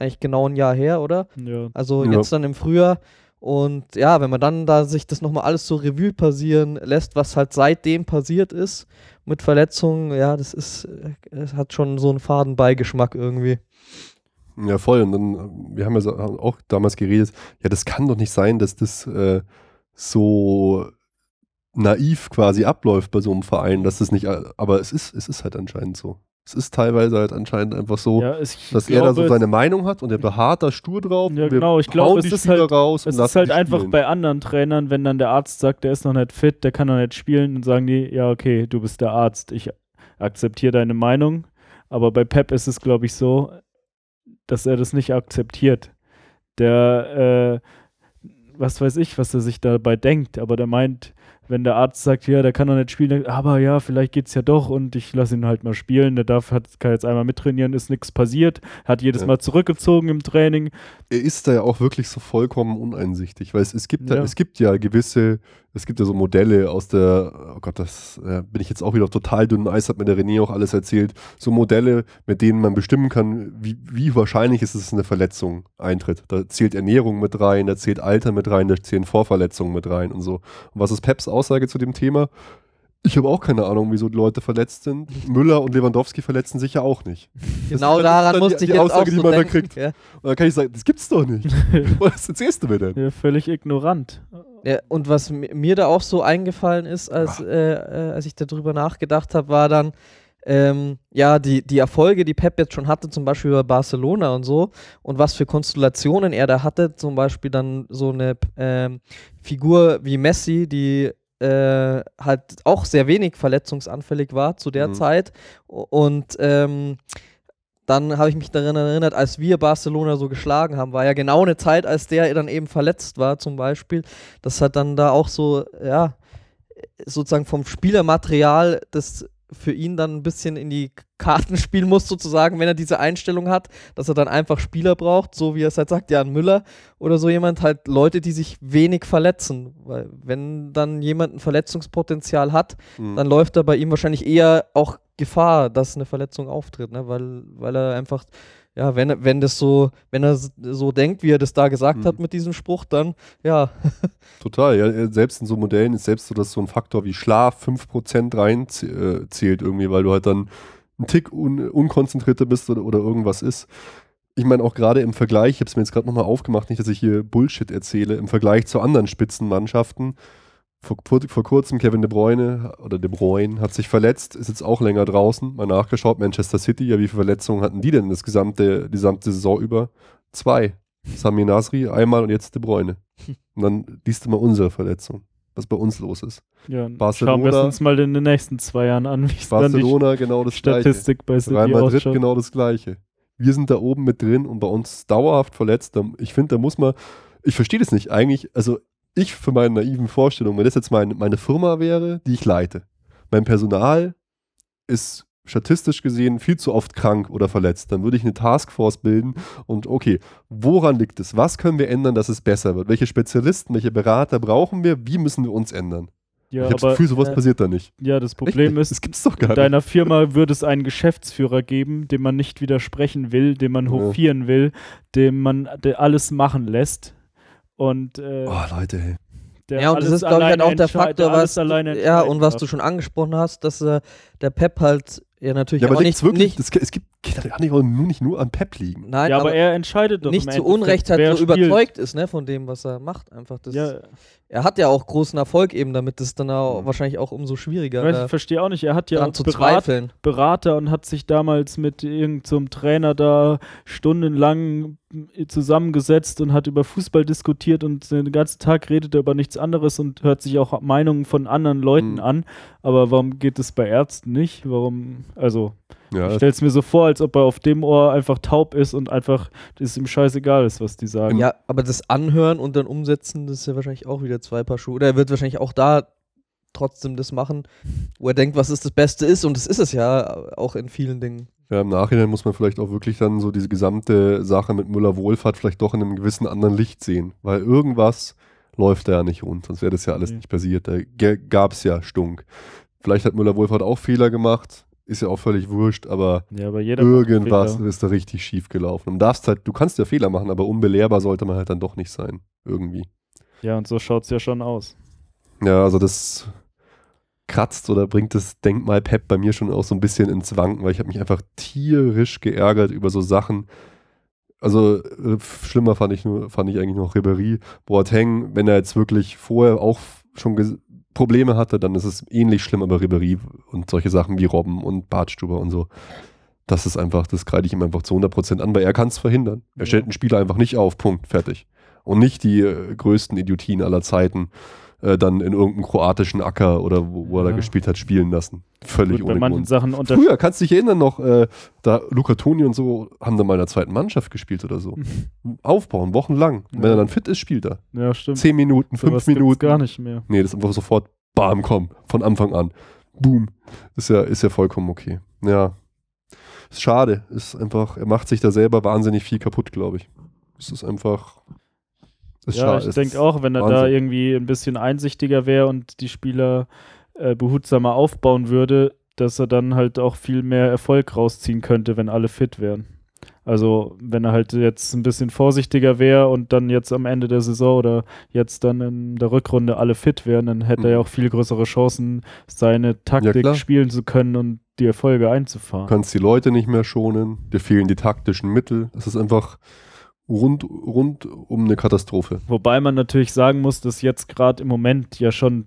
eigentlich genau ein Jahr her, oder? Ja, Also Ja. jetzt dann im Frühjahr. Und ja, wenn man dann da sich das nochmal alles so Revue passieren lässt, was halt seitdem passiert ist mit Verletzungen, ja, das ist, äh, es hat schon so einen faden Beigeschmack irgendwie. Ja, voll. Und dann, äh, wir haben ja haben auch damals geredet, ja, das kann doch nicht sein, dass das äh, so naiv quasi abläuft bei so einem Verein, dass das nicht, äh, aber es ist, es ist halt anscheinend so. Es ist teilweise halt anscheinend einfach so, ja es, dass er da so glaube, seine Meinung hat und er beharrt da stur drauf. Ja, und wir genau, ich glaube, hauen es ist Spieler halt- raus Es ist halt einfach spielen. bei anderen Trainern, wenn dann der Arzt sagt, der ist noch nicht fit, der kann noch nicht spielen, dann sagen die, ja, okay, du bist der Arzt, ich akzeptiere deine Meinung. Aber bei Pep ist es, glaube ich, so, dass er das nicht akzeptiert. Der, äh, was weiß ich, was er sich dabei denkt, aber der meint, wenn der Arzt sagt, ja, der kann noch nicht spielen, aber ja, vielleicht geht's ja doch und ich lasse ihn halt mal spielen, der darf, hat, kann jetzt einmal mittrainieren, ist nichts passiert, hat jedes Ja. Mal zurückgezogen im Training, er ist da ja auch wirklich so vollkommen uneinsichtig, weil es, es gibt ja. Ja. es gibt ja gewisse, es gibt ja so Modelle aus der, oh Gott, das äh, bin ich jetzt auch wieder auf total dünnem Eis, hat mir der René auch alles erzählt, so Modelle, mit denen man bestimmen kann, wie, wie wahrscheinlich ist es, dass eine Verletzung eintritt. Da zählt Ernährung mit rein, da zählt Alter mit rein, da zählen Vorverletzungen mit rein und so. Und was ist Peps Aussage zu dem Thema? Ich habe auch keine Ahnung, wieso die Leute verletzt sind. (laughs) Müller und Lewandowski verletzen sich ja auch nicht. Genau das daran musste die- ich die jetzt Aussage, auch die so man da denken. kriegt. Ja. Und dann kann ich sagen, das gibt's doch nicht. (laughs) Was erzählst du mir denn? ja, völlig ignorant. Ja, und was mi- mir da auch so eingefallen ist, als, äh, äh, als ich darüber nachgedacht habe, war dann, ähm, ja, die, die Erfolge, die Pep jetzt schon hatte, zum Beispiel bei Barcelona und so, und was für Konstellationen er da hatte, zum Beispiel dann so eine ähm, Figur wie Messi, die äh, halt auch sehr wenig verletzungsanfällig war zu der Mhm. Zeit. Und ähm, dann habe ich mich daran erinnert, als wir Barcelona so geschlagen haben, war ja genau eine Zeit, als der dann eben verletzt war, zum Beispiel. Das hat dann da auch so, ja, sozusagen vom Spielermaterial, das für ihn dann ein bisschen in die Karten spielen muss, sozusagen, wenn er diese Einstellung hat, dass er dann einfach Spieler braucht, so wie er es halt sagt, Jan Müller oder so jemand, halt Leute, die sich wenig verletzen. Weil wenn dann jemand ein Verletzungspotenzial hat, Mhm. dann läuft da bei ihm wahrscheinlich eher auch Gefahr, dass eine Verletzung auftritt, ne? weil, weil er einfach, ja, wenn, er- wenn das so, wenn er so denkt, wie er das da gesagt Mhm. hat mit diesem Spruch, dann, ja, (laughs) Total, ja, selbst in so Modellen ist selbst so, dass so ein Faktor wie Schlaf 5% rein äh, zählt irgendwie, weil du halt dann ein Tick un unkonzentrierter bist oder, oder irgendwas ist. Ich meine auch gerade im Vergleich, ich habe es mir jetzt gerade nochmal aufgemacht, nicht, dass ich hier Bullshit erzähle, im Vergleich zu anderen Spitzenmannschaften. Vor, vor, vor kurzem Kevin De Bruyne oder De Bruyne hat sich verletzt, ist jetzt auch länger draußen. Mal nachgeschaut, Manchester City, ja, wie viele Verletzungen hatten die denn das gesamte, die gesamte Saison über? Zwei. Sami Nasri einmal und jetzt De Bruyne. (laughs) Und dann liest du mal unsere Verletzung, was bei uns los ist. Ja, Barcelona- schauen wir uns mal in den nächsten zwei Jahren an, wie es dann die Barcelona genau das gleiche. Statistik bei City Real Madrid ausschaut. genau das gleiche. Wir sind da oben mit drin und bei uns dauerhaft verletzt. Ich finde, da muss man, ich verstehe das nicht eigentlich, also ich für meine naiven Vorstellungen, wenn das jetzt meine, meine Firma wäre, die ich leite, mein Personal ist statistisch gesehen viel zu oft krank oder verletzt, dann würde ich eine Taskforce bilden und okay, woran liegt es? Was können wir ändern, dass es besser wird? Welche Spezialisten, welche Berater brauchen wir? Wie müssen wir uns ändern? Ja, ich habe das Gefühl, sowas äh, passiert da nicht. ja, das Echt Problem nicht? ist, das gibt's doch gar in nicht. deiner Firma würde es einen Geschäftsführer geben, dem man nicht widersprechen will, dem man Ja. hofieren will, dem man der alles machen lässt. Und äh, Oh, Leute, ey. der ja, und das ist, glaube ich, alleine auch der Faktor, was, alleine ja, und was darf. du schon angesprochen hast, dass äh, der Pep halt ja natürlich Ja, aber auch nicht, wirklich, nicht das, es gibt, kann nicht auch nur, nicht nur am Pep liegen. nein, ja, aber, aber, er entscheidet doch nicht zu Unrecht halt so spielt. überzeugt ist, ne, von dem, was er macht. Einfach das. Ja, Er hat ja auch großen Erfolg eben damit, das ist dann auch Mhm. wahrscheinlich auch umso schwieriger ich verstehe auch nicht. Er hat ja dran zu Berat, zweifeln. Berater und hat sich damals mit irgendeinem Trainer da stundenlang zusammengesetzt und hat über Fußball diskutiert und den ganzen Tag redet er über nichts anderes und hört sich auch Meinungen von anderen Leuten Mhm. an. Aber warum geht es bei Ärzten nicht? Warum, also Ja, ich stelle es mir so vor, als ob er auf dem Ohr einfach taub ist und einfach es ihm scheißegal ist, was die sagen. Ja, aber das Anhören und dann umsetzen, das ist ja wahrscheinlich auch wieder zwei Paar Schuhe. Oder er wird wahrscheinlich auch da trotzdem das machen, wo er denkt, was es das Beste ist. Und das ist es ja auch in vielen Dingen. ja, im Nachhinein muss man vielleicht auch wirklich dann so diese gesamte Sache mit Müller Wohlfahrt vielleicht doch in einem gewissen anderen Licht sehen. Weil irgendwas läuft da ja nicht rund, sonst wäre das ja alles Nee. nicht passiert. Da gab es ja Stunk. Vielleicht hat Müller Wohlfahrt auch Fehler gemacht, ist ja auch völlig wurscht, aber Ja, aber irgendwas ist da richtig schief gelaufen. Darfst halt, du kannst ja Fehler machen, aber unbelehrbar sollte man halt dann doch nicht sein. Irgendwie. Ja, und so schaut es ja schon aus. Ja, also das kratzt oder bringt das Denkmal Pep bei mir schon auch so ein bisschen ins Wanken, weil ich habe mich einfach tierisch geärgert über so Sachen. Also äh, schlimmer fand ich nur, fand ich eigentlich noch Ribéry, Boateng, wenn er jetzt wirklich vorher auch schon Probleme hatte, dann ist es ähnlich schlimm, aber Ribéry und solche Sachen wie Robben und Bartstuber und so. Das ist einfach, das kreide ich ihm einfach zu 100% an, weil er kann es verhindern. Er Ja. stellt einen Spieler einfach nicht auf, Punkt, fertig. Und nicht die äh, größten Idiotien aller Zeiten äh, dann in irgendeinem kroatischen Acker oder wo, wo er da Ja. gespielt hat, spielen lassen. Völlig Gut, bei ohne manchen Grund. Sachen unter Früher, kannst du dich erinnern noch, äh, da Luca Toni und so haben da mal in der zweiten Mannschaft gespielt oder so. (laughs) Aufbauen, wochenlang. Und Wenn Ja. er dann fit ist, spielt er. Ja, stimmt. Zehn Minuten, Sowas fünf Minuten. gar nicht mehr. Nee, das ist einfach sofort, bam, komm, von Anfang an. Boom. Ist ja, ist ja vollkommen okay. Ja. Ist schade. Ist einfach, er macht sich da selber wahnsinnig viel kaputt, glaube ich. Es ist einfach. Ist ja, schade. ich denke auch, wenn er da Wahnsinn. irgendwie ein bisschen einsichtiger wäre und die Spieler äh, behutsamer aufbauen würde, dass er dann halt auch viel mehr Erfolg rausziehen könnte, wenn alle fit wären. Also wenn er halt jetzt ein bisschen vorsichtiger wäre und dann jetzt am Ende der Saison oder jetzt dann in der Rückrunde alle fit wären, dann hätte er ja Mhm. auch viel größere Chancen, seine Taktik klar. spielen zu können und die Erfolge einzufahren. Du kannst die Leute nicht mehr schonen, dir fehlen die taktischen Mittel. Das ist einfach rund, rund um eine Katastrophe. Wobei man natürlich sagen muss, dass jetzt gerade im Moment ja schon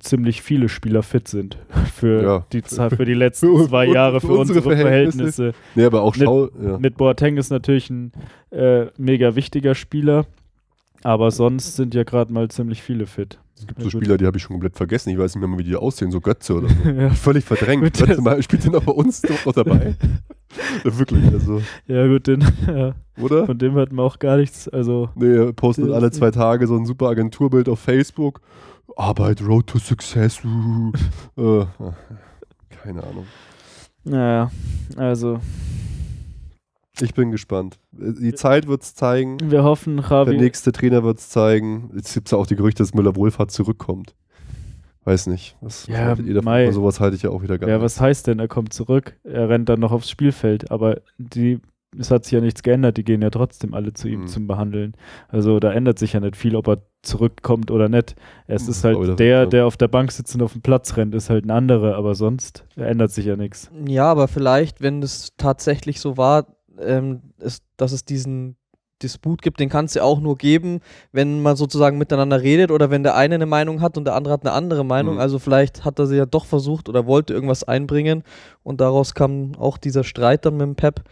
ziemlich viele Spieler fit sind (laughs) für, Ja. die, für die letzten (laughs) Für- zwei Jahre, für für, unsere unsere Verhältnisse. Verhältnisse. Nee, aber auch Mit- schau. Ja. Mit Boateng ist natürlich ein äh, mega wichtiger Spieler, aber sonst sind ja gerade mal ziemlich viele fit. Es gibt Ja, so gut. Spieler, die habe ich schon komplett vergessen. Ich weiß nicht mehr, wie die aussehen, so Götze oder so. (laughs) ja. Völlig verdrängt. (laughs) Das- Mal spielt er noch bei uns doch noch dabei. (laughs) wirklich, also. ja, gut, den, ja, Oder? von dem hört man auch gar nichts. Also, Nee, er postet alle zwei Tage so ein super Agenturbild auf Facebook. Arbeit, Road to Success. äh, keine Ahnung. naja, also Ich bin gespannt. Die Zeit wird es zeigen. wir hoffen, Der Javi. nächste Trainer wird es zeigen. Jetzt gibt es ja auch die Gerüchte, dass Müller Wohlfahrt zurückkommt. Weiß nicht. Was, was Ja, haltet ihr davon? Mai. Sowas halte ich ja auch wieder gar Ja, nicht. was heißt denn, er kommt zurück? Er rennt dann noch aufs Spielfeld, aber die, es hat sich ja nichts geändert, die gehen ja trotzdem alle zu ihm Mhm. zum Behandeln. Also da ändert sich ja nicht viel, ob er zurückkommt oder nicht. Es Mhm, ist halt das- der, der auf der Bank sitzt und auf dem Platz rennt, ist halt ein anderer, aber sonst ändert sich ja nichts. Ja, aber vielleicht, wenn es tatsächlich so war, ähm, ist, dass es diesen Disput gibt, den kann es ja auch nur geben, wenn man sozusagen miteinander redet oder wenn der eine eine Meinung hat und der andere hat eine andere Meinung. Mhm. Also vielleicht hat er sie ja doch versucht oder wollte irgendwas einbringen und daraus kam auch dieser Streit dann mit dem Pep.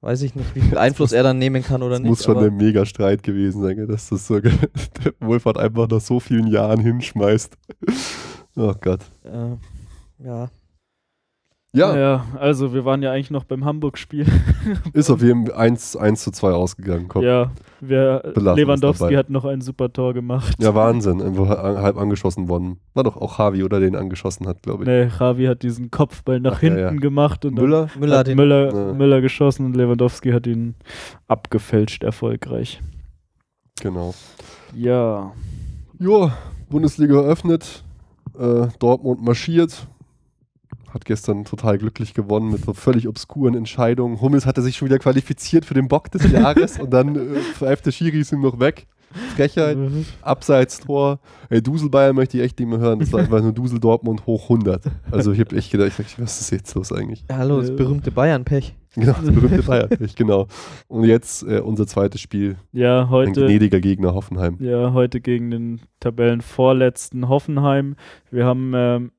Weiß ich nicht, wie viel (laughs) Einfluss er dann nehmen kann oder Das nicht. muss schon ein mega Streit gewesen sein, dass das so (laughs) der Wohlfahrt einfach nach so vielen Jahren hinschmeißt. (laughs) Oh Gott. äh, ja. Ja, Ja, also wir waren ja eigentlich noch beim Hamburg-Spiel. (laughs) ist auf jeden Fall 1, 1 zu 2 ausgegangen. Komm. Ja. Ja, wir, Lewandowski hat noch ein super Tor gemacht. (laughs) Wahnsinn. Einfach halb angeschossen worden. War doch auch Javi, oder den angeschossen hat, glaube ich. Nee, Javi hat diesen Kopfball nach Ach, ja, hinten ja. gemacht und Müller? Müller hat hat den Müller, Ja. Müller geschossen und Lewandowski hat ihn abgefälscht erfolgreich. Genau. Ja, Ja, Bundesliga eröffnet. Äh, Dortmund marschiert. Hat gestern total glücklich gewonnen mit so völlig obskuren Entscheidungen. Hummels hatte sich schon wieder qualifiziert für den Bock des (laughs) Jahres und dann äh, pfeift der Schiri ist ihm noch weg. Frechheit. Abseits-Tor. Ey, Dusel Bayern möchte ich echt nicht mehr hören. Das war einfach nur Dusel Dortmund hoch 100. Also ich habe echt gedacht, ich dachte, was ist jetzt los eigentlich? Ja, hallo, das berühmte Bayern-Pech. Genau, das berühmte (laughs) Bayern. genau. Und jetzt äh, unser zweites Spiel. ja, Ein heute, gnädiger Gegner Hoffenheim. ja, heute gegen den Tabellenvorletzten Hoffenheim. Wir haben ähm,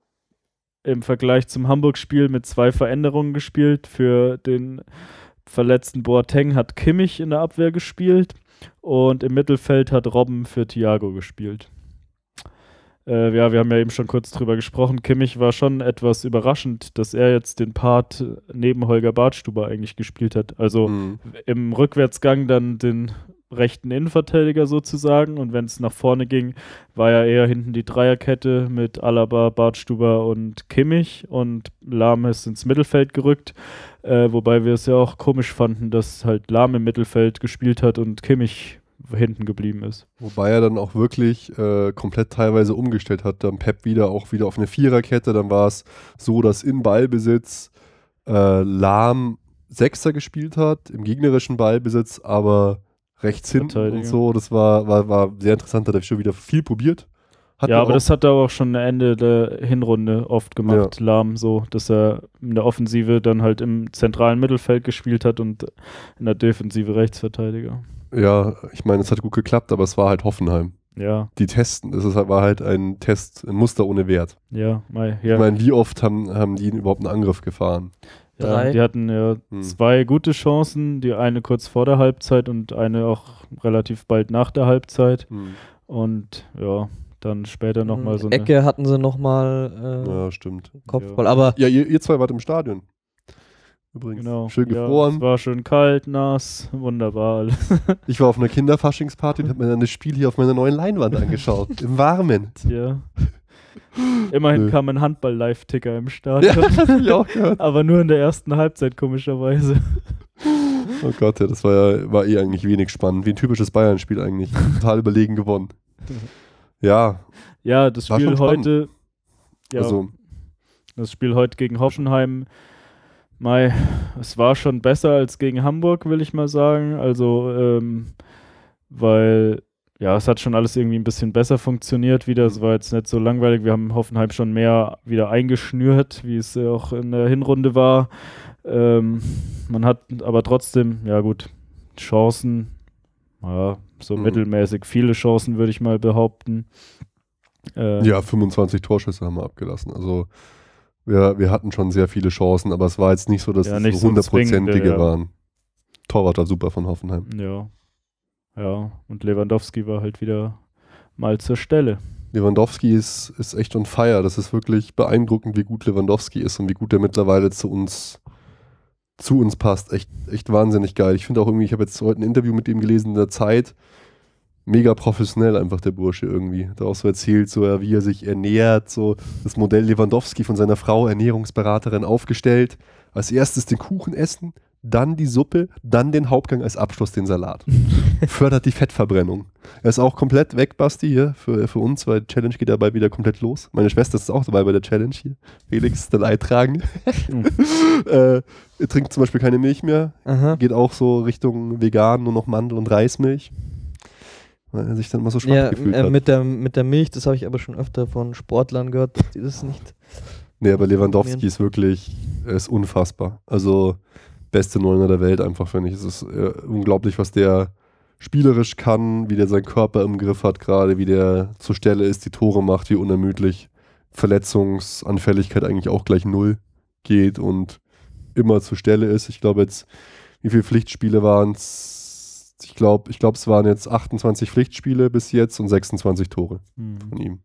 im Vergleich zum Hamburg-Spiel mit zwei Veränderungen gespielt. Für den verletzten Boateng hat Kimmich in der Abwehr gespielt und im Mittelfeld hat Robben für Thiago gespielt. Äh, ja, wir haben ja eben schon kurz drüber gesprochen. Kimmich war schon etwas überraschend, dass er jetzt den Part neben Holger Bartstuber eigentlich gespielt hat. Also Mhm. im Rückwärtsgang dann den rechten Innenverteidiger sozusagen und wenn es nach vorne ging, war ja eher hinten die Dreierkette mit Alaba, Bartstuber und Kimmich und Lahm ist ins Mittelfeld gerückt, äh, wobei wir es ja auch komisch fanden, dass halt Lahm im Mittelfeld gespielt hat und Kimmich hinten geblieben ist. Wobei er dann auch wirklich äh, komplett teilweise umgestellt hat. Dann Pep wieder auch wieder auf eine Viererkette. Dann war es so, dass in Ballbesitz äh, Lahm Sechser gespielt hat, im gegnerischen Ballbesitz, aber rechts hinten und so. Das war, war, war sehr interessant. Hat er schon wieder viel probiert. Hat ja, er aber das hat er auch schon am Ende der Hinrunde oft gemacht, Lahm, so, dass er in der Offensive dann halt im zentralen Mittelfeld gespielt hat und in der Defensive Rechtsverteidiger. ja, ich meine, es hat gut geklappt, aber es war halt Hoffenheim. Ja, Die testen, es halt, war halt ein Test, ein Muster ohne Wert. ja, mei, ja. Ich meine, wie oft haben, haben die überhaupt einen Angriff gefahren? Ja, Drei. die hatten ja Hm. zwei gute Chancen, die eine kurz vor der Halbzeit und eine auch relativ bald nach der Halbzeit. Und ja, dann später nochmal so eine. Ecke hatten sie nochmal äh, Ja, stimmt. Kopfball. Aber Ja, ihr, ihr zwei wart im Stadion. Übrigens. Genau. Schön Ja, gefroren. es war schön kalt, nass, wunderbar alles. (laughs) ich war auf einer Kinderfaschingsparty und habe mir dann das Spiel hier auf meiner neuen Leinwand angeschaut. (laughs) Im Warmen. ja. (laughs) Immerhin Nö. kam ein Handball-Live-Ticker im Ja, Stadion. (laughs) das hab ich auch gehört. Aber nur in der ersten Halbzeit, komischerweise. Oh Gott, ja, das war ja war eh eigentlich wenig spannend. Wie ein typisches Bayern-Spiel eigentlich. Total überlegen gewonnen. Ja, Ja, das Spiel heute. Ja, also Das Spiel heute gegen Hoffenheim, Mai, es war schon besser als gegen Hamburg, will ich mal sagen. Also, ähm, weil, ja, es hat schon alles irgendwie ein bisschen besser funktioniert wieder. Es war jetzt nicht so langweilig. Wir haben Hoffenheim schon mehr wieder eingeschnürt, wie es auch in der Hinrunde war. Ähm, man hat aber trotzdem, ja gut, Chancen, ja, so Mhm. mittelmäßig viele Chancen, würde ich mal behaupten. Äh, Ja, 25 Torschüsse haben wir abgelassen. Also wir, wir hatten schon sehr viele Chancen, aber es war jetzt nicht so, dass Ja, es so so hundertprozentige zwingende, ja. waren. Torwart war super von Hoffenheim. Ja. Ja, und Lewandowski war halt wieder mal zur Stelle. Lewandowski ist, ist echt on fire. Das ist wirklich beeindruckend, wie gut Lewandowski ist und wie gut er mittlerweile zu uns zu uns passt. Echt, echt wahnsinnig geil. Ich finde auch irgendwie, ich habe jetzt heute ein Interview mit ihm gelesen in der Zeit. Mega professionell einfach der Bursche irgendwie. Hat auch so erzählt, so wie er sich ernährt, so das Modell Lewandowski von seiner Frau, Ernährungsberaterin, aufgestellt. Als erstes den Kuchen essen, dann die Suppe, dann den Hauptgang als Abschluss den Salat. (laughs) Fördert die Fettverbrennung. Er ist auch komplett weg, Basti, hier für, für uns, weil die Challenge geht dabei wieder komplett los. Meine Schwester ist auch dabei bei der Challenge hier. Felix ist der Leidtragende. (laughs) (laughs) äh, er trinkt zum Beispiel keine Milch mehr. Aha. Geht auch so Richtung vegan, nur noch Mandel- und Reismilch. Weil er sich dann immer so schwach Ja, gefühlt äh, hat. mit, der, mit der Milch, das habe ich aber schon öfter von Sportlern gehört, dass die das nicht. Nee, aber Lewandowski ist wirklich, ist unfassbar. Also beste Neuner der Welt einfach, finde ich. Es ist äh, unglaublich, was der spielerisch kann, wie der seinen Körper im Griff hat gerade, wie der zur Stelle ist, die Tore macht, wie unermüdlich. Verletzungsanfälligkeit eigentlich auch gleich null geht und immer zur Stelle ist. Ich glaube jetzt, wie viele Pflichtspiele waren es? Ich glaube, ich glaube, es waren jetzt 28 Pflichtspiele bis jetzt und 26 Tore Hm. von ihm.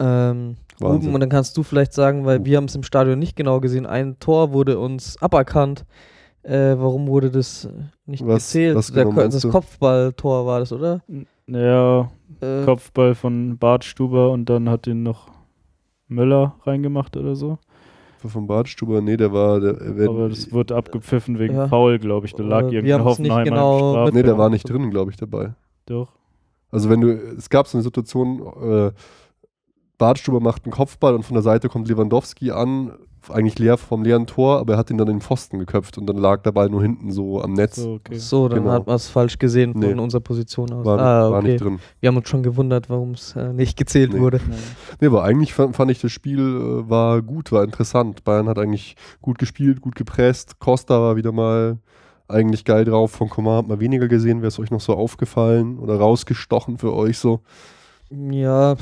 Ähm. Ruben, und dann kannst du vielleicht sagen, weil wir haben es im Stadion nicht genau gesehen, ein Tor wurde uns aberkannt. Äh, warum wurde das nicht Was- gezählt? was Der genau meinst das? Kopfballtor war das, oder? Ja, Äh, Kopfball von Bart Stuber und dann hat ihn noch Müller reingemacht oder so. Von Badstuber, nee, der war, der, wenn, Aber das wurde abgepfiffen wegen Ja. Foul, glaube ich. Da lag Äh, wir irgendein haben's nicht Hoffenheimer genau. Nee, der war nicht drin, glaube ich, dabei. Doch. Also wenn du, es gab so eine Situation, äh, Badstuber macht einen Kopfball und von der Seite kommt Lewandowski an, eigentlich leer vom leeren Tor, aber er hat ihn dann in den Pfosten geköpft und dann lag der Ball nur hinten so am Netz. So, okay. So, dann Genau. hat man es falsch gesehen von Nee. unserer Position aus. War, ah, war okay. nicht drin. Wir haben uns schon gewundert, warum es äh, nicht gezählt Nee. wurde. Ja. Nee, aber eigentlich fand, fand ich das Spiel äh, war gut, war interessant. Bayern hat eigentlich gut gespielt, gut gepresst. Costa war wieder mal eigentlich geil drauf. Von Coman hat man weniger gesehen. Wäre es euch noch so aufgefallen oder rausgestochen für euch so? Ja,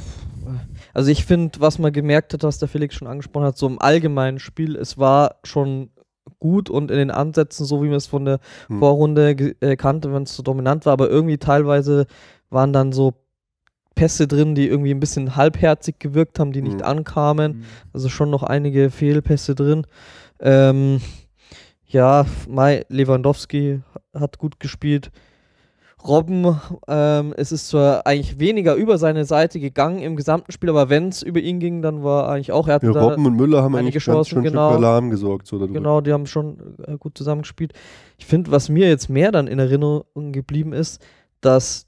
also ich finde, was man gemerkt hat, was der Felix schon angesprochen hat, so im allgemeinen Spiel, es war schon gut und in den Ansätzen, so wie man es von der Hm. Vorrunde äh, kannte, wenn es so dominant war, aber irgendwie teilweise waren dann so Pässe drin, die irgendwie ein bisschen halbherzig gewirkt haben, die nicht Hm. ankamen. Mhm. Also schon noch einige Fehlpässe drin. Ähm, ja, Mai Lewandowski hat gut gespielt. Robben, ähm, es ist zwar eigentlich weniger über seine Seite gegangen im gesamten Spiel, aber wenn es über ihn ging, dann war eigentlich auch, er hatte Ja, Robben und Müller haben eigentlich ganz Chancen, schön genau. für Alarm gesorgt. So genau, die haben schon äh, gut zusammengespielt. Ich finde, was mir jetzt mehr dann in Erinnerung geblieben ist, dass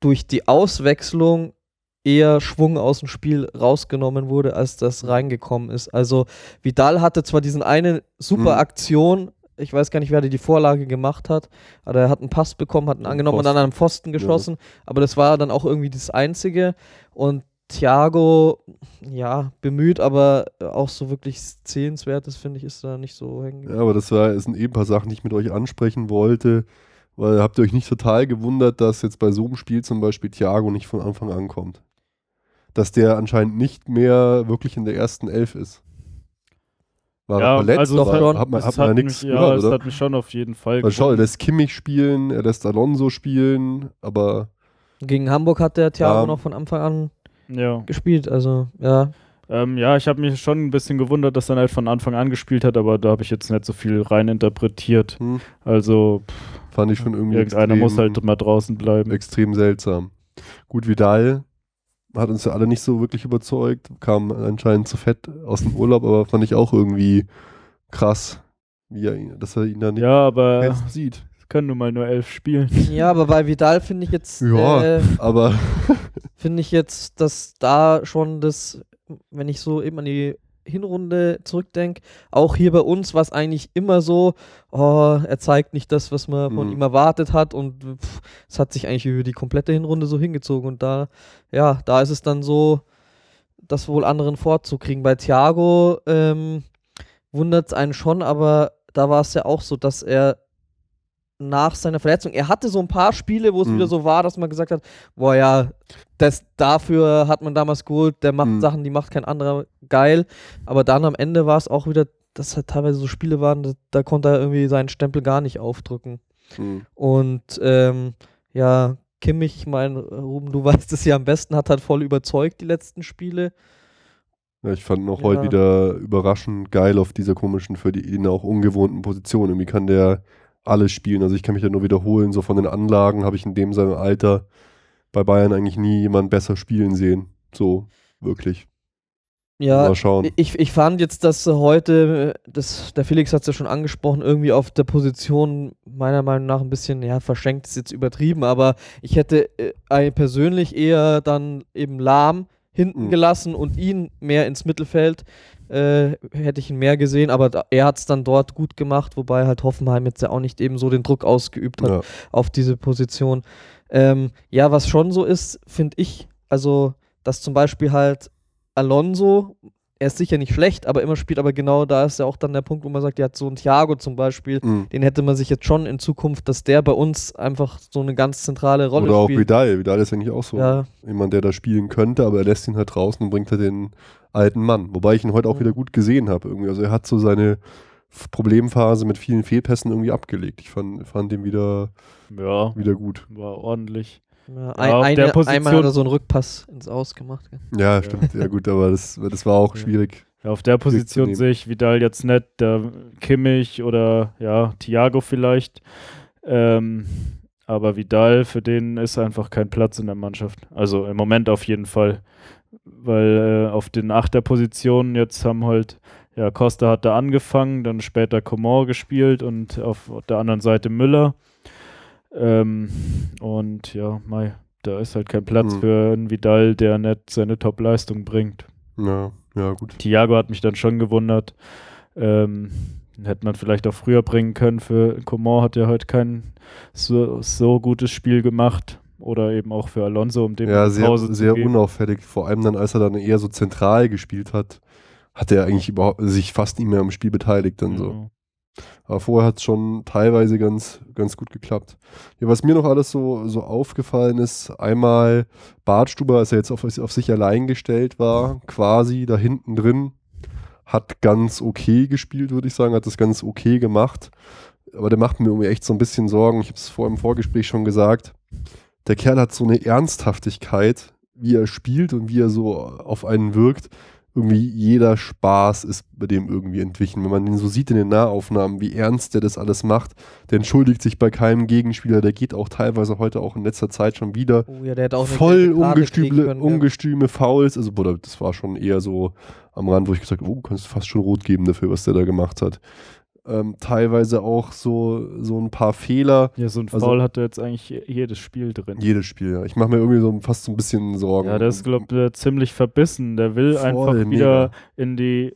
durch die Auswechslung eher Schwung aus dem Spiel rausgenommen wurde, als das reingekommen ist. Also Vidal hatte zwar diesen eine super Mhm. Ich weiß gar nicht, wer die Vorlage gemacht hat, aber er hat einen Pass bekommen, hat ihn angenommen und dann Pfosten. an den Pfosten geschossen, aber das war dann auch irgendwie das Einzige und Thiago, ja, bemüht, aber auch so wirklich Sehenswertes, finde ich, ist da nicht so hängen. Ja, aber das war, es sind eben ein paar Sachen, die ich mit euch ansprechen wollte. Weil habt ihr euch nicht total gewundert, dass jetzt bei so einem Spiel zum Beispiel Thiago nicht von Anfang an kommt? Dass der anscheinend nicht mehr wirklich in der ersten Elf ist. War Ja, er verletzt? also Doch, War- schon. hat man, hat man ja hat nichts mich, ja, gehört, es oder? hat mich schon auf jeden Fall Weil schau, er lässt Kimmich spielen, er lässt Alonso spielen, aber Gegen Hamburg hat der Thiago Ja. noch von Anfang an Ja. gespielt, also ja. Ähm, ja, ich habe mich schon ein bisschen gewundert, dass er halt von Anfang an gespielt hat, aber da habe ich jetzt nicht so viel rein interpretiert. hm, Also pff, fand ich schon irgendwie irgendeiner extrem, muss halt mal draußen bleiben. extrem seltsam. Gut, Vidal hat uns ja alle nicht so wirklich überzeugt, kam anscheinend zu fett aus dem Urlaub, aber fand ich auch irgendwie krass, wie er ihn, dass er ihn da nicht Ja, aber sieht. es können nun mal nur elf spielen. (laughs) Ja, aber bei Vidal finde ich jetzt, Ja. äh, Aber finde ich jetzt, dass da schon das, wenn ich so eben an die Hinrunde zurückdenke, auch hier bei uns war es eigentlich immer so, oh, er zeigt nicht das, was man von Mhm. ihm erwartet hat und es hat sich eigentlich über die komplette Hinrunde so hingezogen und da, ja, da ist es dann so, das wohl anderen vorzukriegen. Bei Thiago ähm, wundert es einen schon, aber da war es ja auch so, dass er nach seiner Verletzung. Er hatte so ein paar Spiele, wo es Mhm. wieder so war, dass man gesagt hat, boah ja, das, dafür hat man damals geholt, der macht Mhm. Sachen, die macht kein anderer geil. Aber dann am Ende war es auch wieder, dass halt teilweise so Spiele waren, da, da konnte er irgendwie seinen Stempel gar nicht aufdrücken. Mhm. Und ähm, ja, Kimmich, ich meine, Ruben, du (laughs) weißt es ja am besten, hat halt voll überzeugt die letzten Spiele. Ja, ich fand noch Ja. heute wieder überraschend geil auf dieser komischen, für die ihn auch ungewohnten Position. Irgendwie kann der alles spielen. Also ich kann mich ja nur wiederholen, so von den Anlagen habe ich in dem seinem Alter bei Bayern eigentlich nie jemand besser spielen sehen. So, wirklich. Ja, Mal schauen. Ich, ich fand jetzt, dass heute, äh, das, der Felix hat es ja schon angesprochen, irgendwie auf der Position meiner Meinung nach ein bisschen, ja, verschenkt ist jetzt übertrieben, aber ich hätte äh, persönlich eher dann eben Lahm hinten Mhm. gelassen und ihn mehr ins Mittelfeld. Äh, hätte ich ihn mehr gesehen, aber da, er hat es dann dort gut gemacht, wobei halt Hoffenheim jetzt ja auch nicht eben so den Druck ausgeübt hat Ja. auf diese Position. Ähm, ja, was schon so ist, finde ich, also, dass zum Beispiel halt Alonso, er ist sicher nicht schlecht, aber immer spielt, aber genau da ist ja auch dann der Punkt, wo man sagt, ja, hat so ein Thiago zum Beispiel, Mhm. den hätte man sich jetzt schon in Zukunft, dass der bei uns einfach so eine ganz zentrale Rolle Oder auch spielt. Vidal. Vidal ist eigentlich auch so Ja, jemand, der da spielen könnte, aber er lässt ihn halt draußen und bringt halt den alten Mann. Wobei ich ihn heute auch Ja. wieder gut gesehen habe. Irgendwie. Also er hat so seine Problemphase mit vielen Fehlpässen irgendwie abgelegt. Ich fand, fand ihn wieder, Ja, wieder gut. war ordentlich. Ja, auf ein, der eine, Position- einmal hat er so einen Rückpass ins Aus gemacht. Ja, stimmt. Ja, gut, aber das, das war auch Ja. schwierig. Ja, auf der Position sehe ich Vidal jetzt nicht, der Kimmich oder ja, Thiago vielleicht. Ähm, aber Vidal, für den ist einfach kein Platz in der Mannschaft. Also im Moment auf jeden Fall. Weil äh, auf den Achterpositionen jetzt haben halt, ja, Costa hat da angefangen, dann später Coman gespielt und auf der anderen Seite Müller. Ähm, und ja, Mai, da ist halt kein Platz Hm. für einen Vidal, der nicht seine Top-Leistung bringt. Ja, ja, gut. Thiago hat mich dann schon gewundert. Ähm, hätte man vielleicht auch früher bringen können. Für Coman hat er heute kein so, so gutes Spiel gemacht. Oder eben auch für Alonso, um dem Ja, sehr, Pause sehr unauffällig. Vor allem dann, als er dann eher so zentral gespielt hat, hat er eigentlich überhaupt sich fast nicht mehr am Spiel beteiligt dann so. Aber vorher hat es schon teilweise ganz, ganz gut geklappt. Ja, was mir noch alles so, so aufgefallen ist, einmal Bartstuber, als er jetzt auf, auf sich allein gestellt war, quasi da hinten drin, hat ganz okay gespielt, würde ich sagen, hat das ganz okay gemacht. Aber der macht mir irgendwie echt so ein bisschen Sorgen. Ich habe es vor im Vorgespräch schon gesagt. Der Kerl hat so eine Ernsthaftigkeit, wie er spielt und wie er so auf einen wirkt irgendwie jeder Spaß ist bei dem irgendwie entwichen. Wenn man den so sieht in den Nahaufnahmen, wie ernst der das alles macht, der entschuldigt sich bei keinem Gegenspieler, der geht auch teilweise heute auch in letzter Zeit schon wieder Oh ja, voll ungestüme, können, ungestüme Fouls. Also, Bruder, das war schon eher so am Rand, wo ich gesagt habe, oh, du kannst fast schon rot geben dafür, was der da gemacht hat. Ähm, teilweise auch so, so ein paar Fehler. Ja, so ein Also- Foul hat er jetzt eigentlich je- jedes Spiel drin. Jedes Spiel, ja. Ich mache mir irgendwie so fast so ein bisschen Sorgen. Ja, der ist, glaube ich, ziemlich verbissen. Der will Voll, einfach mega. wieder in die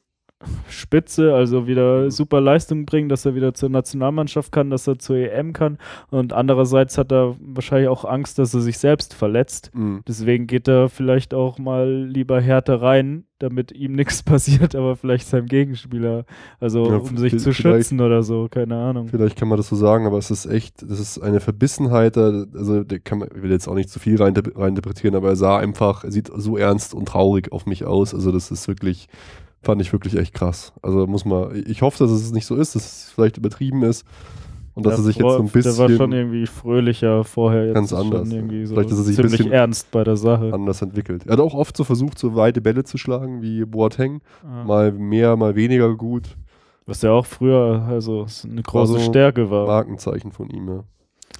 Spitze, also wieder super Leistung bringen, dass er wieder zur Nationalmannschaft kann, dass er zur EM kann. Und andererseits hat er wahrscheinlich auch Angst, dass er sich selbst verletzt. Mhm. Deswegen geht er vielleicht auch mal lieber härter rein, damit ihm (laughs) nichts passiert, aber vielleicht seinem Gegenspieler. Also Ja, um sich zu schützen oder so, keine Ahnung. Vielleicht kann man das so sagen, aber es ist echt, das ist eine Verbissenheit, da- also der kann man, ich will jetzt auch nicht zu viel rein, reininterpretieren, aber er sah einfach, er sieht so ernst und traurig auf mich aus. Also das ist wirklich, fand ich wirklich echt krass. Also muss man, ich hoffe, dass es nicht so ist, dass es vielleicht übertrieben ist und dass er sich jetzt so ein vor- Der war schon bisschen irgendwie fröhlicher vorher. Jetzt Ganz anders, so Vielleicht ist er sich ein ziemlich bisschen ernst bei der Sache. anders entwickelt. Er hat auch oft so versucht, so weite Bälle zu schlagen wie Boateng. Ja. Mal mehr, mal weniger gut. Was ja auch früher also eine große so Stärke war. Markenzeichen von ihm, ja.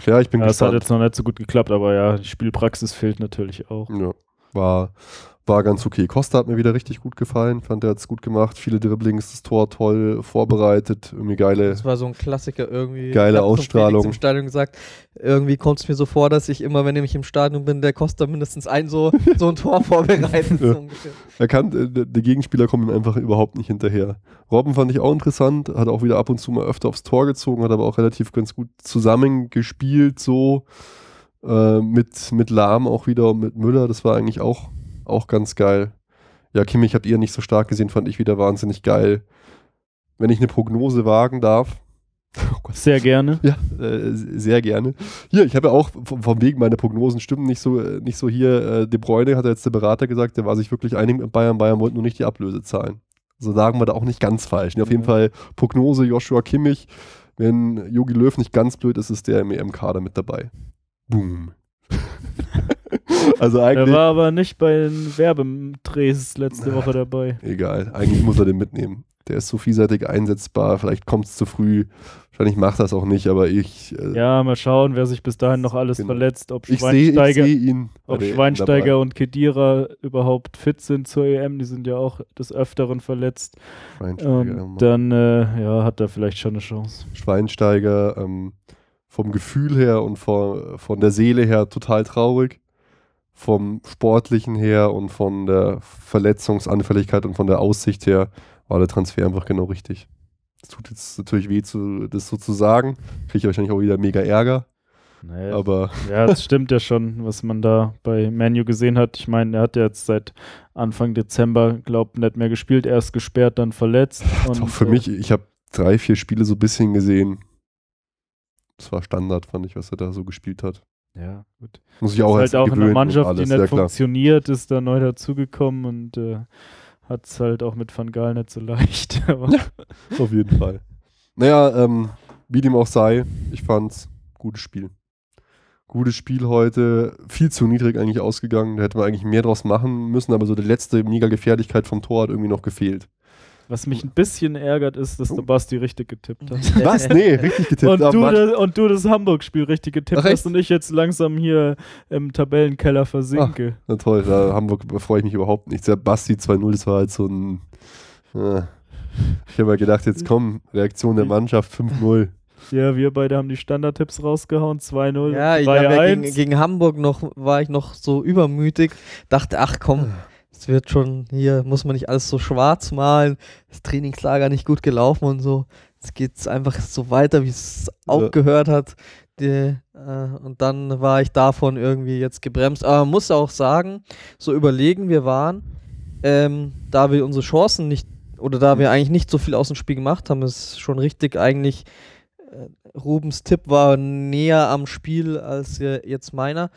Ja, ich bin Ja, das hat gespannt. jetzt noch nicht so gut geklappt, aber ja, die Spielpraxis fehlt natürlich auch. Ja, war, war ganz okay. Costa hat mir wieder richtig gut gefallen, fand er hat es gut gemacht. Viele Dribblings, das Tor toll vorbereitet, irgendwie geile. Das war so ein Klassiker irgendwie. Geile Ausstrahlung. Im Stadion gesagt, irgendwie kommt es mir so vor, dass ich immer, wenn ich im Stadion bin, der Costa mindestens ein so, (laughs) so ein Tor vorbereitet. Ja. so. Er kann, äh, der der Gegenspieler kommt ihm einfach überhaupt nicht hinterher. Robben fand ich auch interessant, hat auch wieder ab und zu mal öfter aufs Tor gezogen, hat aber auch relativ ganz gut zusammengespielt, so äh, mit, mit Lahm auch wieder und mit Müller. Das war eigentlich auch, auch ganz geil. Ja, Kimmich habt ihr nicht so stark gesehen, fand ich wieder wahnsinnig geil. Wenn ich eine Prognose wagen darf, (laughs) Gott. Sehr gerne. Ja, äh, sehr gerne. Hier, ich habe ja auch vom, Weg meine Prognosen stimmen nicht so, äh, nicht so hier. Äh, De Bruyne hat jetzt der Berater gesagt, der war sich wirklich einig mit Bayern. Bayern wollten nur nicht die Ablöse zahlen. So sagen wir da auch nicht ganz falsch. Auf jeden Ja. Fall Prognose Joshua Kimmich. Wenn Jogi Löw nicht ganz blöd ist, ist der im EM-Kader mit dabei. Boom. also Er eigentlich. war aber nicht bei den Werbedrehs letzte Woche dabei. Egal, eigentlich muss er den mitnehmen. Der ist so vielseitig einsetzbar, vielleicht kommt es zu früh, wahrscheinlich macht er es auch nicht, aber ich, äh, Ja, mal schauen, wer sich bis dahin noch alles Genau. verletzt, ob ich sehe ich Schweinsteiger, seh ihn. ob Schweinsteiger und Kedira überhaupt fit sind zur EM. Die sind ja auch des Öfteren verletzt. Schweinsteiger, Und dann äh, ja, hat er vielleicht schon eine Chance. Schweinsteiger ähm, vom Gefühl her und von, von der Seele her total traurig. Vom Sportlichen her und von der Verletzungsanfälligkeit und von der Aussicht her war der Transfer einfach genau richtig. Es tut jetzt natürlich weh, zu, das so zu sagen. Kriege ich wahrscheinlich auch wieder mega Ärger. Naja, Aber Ja, das stimmt ja schon, was man da bei Manu gesehen hat. Ich meine, er hat ja jetzt seit Anfang Dezember, glaub, nicht mehr gespielt. Erst gesperrt, dann verletzt. Und, auch für mich, ich habe drei, vier Spiele so ein bisschen gesehen. Das war Standard, fand ich, was er da so gespielt hat. Ja, gut. Muss ich auch ist halt auch und Mannschaft, alles, die nicht ja, funktioniert, ist da neu dazugekommen und äh, hat es halt auch mit Van Gaal nicht so leicht. (laughs) Aber Auf jeden Fall. Naja, ähm, wie dem auch sei, ich fand's gutes Spiel. Gutes Spiel heute, viel zu niedrig eigentlich ausgegangen. Da hätte man eigentlich mehr draus machen müssen, aber so die letzte mega Gefährlichkeit vom Tor hat irgendwie noch gefehlt. Was mich ein bisschen ärgert, ist, dass der Basti richtig getippt hat. (laughs) Was? Nee, richtig getippt. Und aber du, das, und du das Hamburg-Spiel richtig getippt Ach, hast und ich jetzt langsam hier im Tabellenkeller versinke. na toll, da Hamburg freue ich mich überhaupt nicht. Der Basti 2-0, das war halt so ein. Ich habe mir gedacht, jetzt komm, Reaktion der Mannschaft 5-0. Ja, wir beide haben die Standardtipps rausgehauen. 2-0, Ja, ich hab ja 3-1. gegen, gegen Hamburg noch, war ich noch so übermütig, dachte, ach komm, es wird schon, hier muss man nicht alles so schwarz malen, das Trainingslager nicht gut gelaufen und so. Jetzt geht es einfach so weiter, wie es aufgehört hat. Die, äh, und dann war ich davon irgendwie jetzt gebremst. Aber man muss auch sagen, so überlegen wir waren, ähm, da wir unsere Chancen nicht, oder da wir eigentlich nicht so viel aus dem Spiel gemacht haben, ist schon richtig eigentlich, äh, Rubens Tipp war näher am Spiel als äh, jetzt meiner.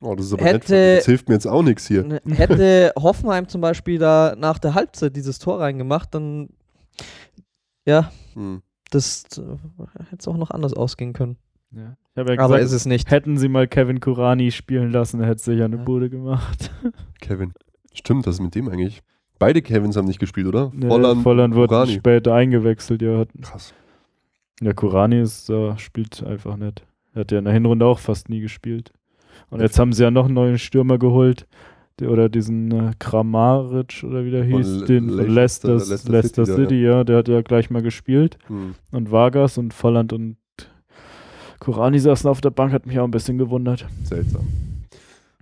Oh, das ist aber Hätte- nett. Das hilft mir jetzt auch nichts hier. N- Hätte (laughs) Hoffenheim zum Beispiel da nach der Halbzeit dieses Tor reingemacht, dann ja, Hm. das äh, hätte es auch noch anders ausgehen können. Ja. Ja Aber gesagt, ist es nicht. hätten sie mal Kevin Kurani spielen lassen, er hätte sicher eine Ja. Bude gemacht. (laughs) Kevin. Stimmt, was ist mit dem eigentlich? Beide Kevins haben nicht gespielt, oder? Nee, Volland, Volland wurde Kurani. später eingewechselt. Ja, hat, Krass. ja Kurani ist, äh, spielt einfach nicht. Er hat ja in der Hinrunde auch fast nie gespielt. Und jetzt haben sie ja noch einen neuen Stürmer geholt. Der, oder diesen äh, Kramaric oder wie der hieß, den von Leicester- Leicester, Leicester Leicester, City, City, ja, ja. der hat ja gleich mal gespielt. Hm. Und Vargas und Volland und Kurani saßen auf der Bank, hat mich auch ein bisschen gewundert. Seltsam.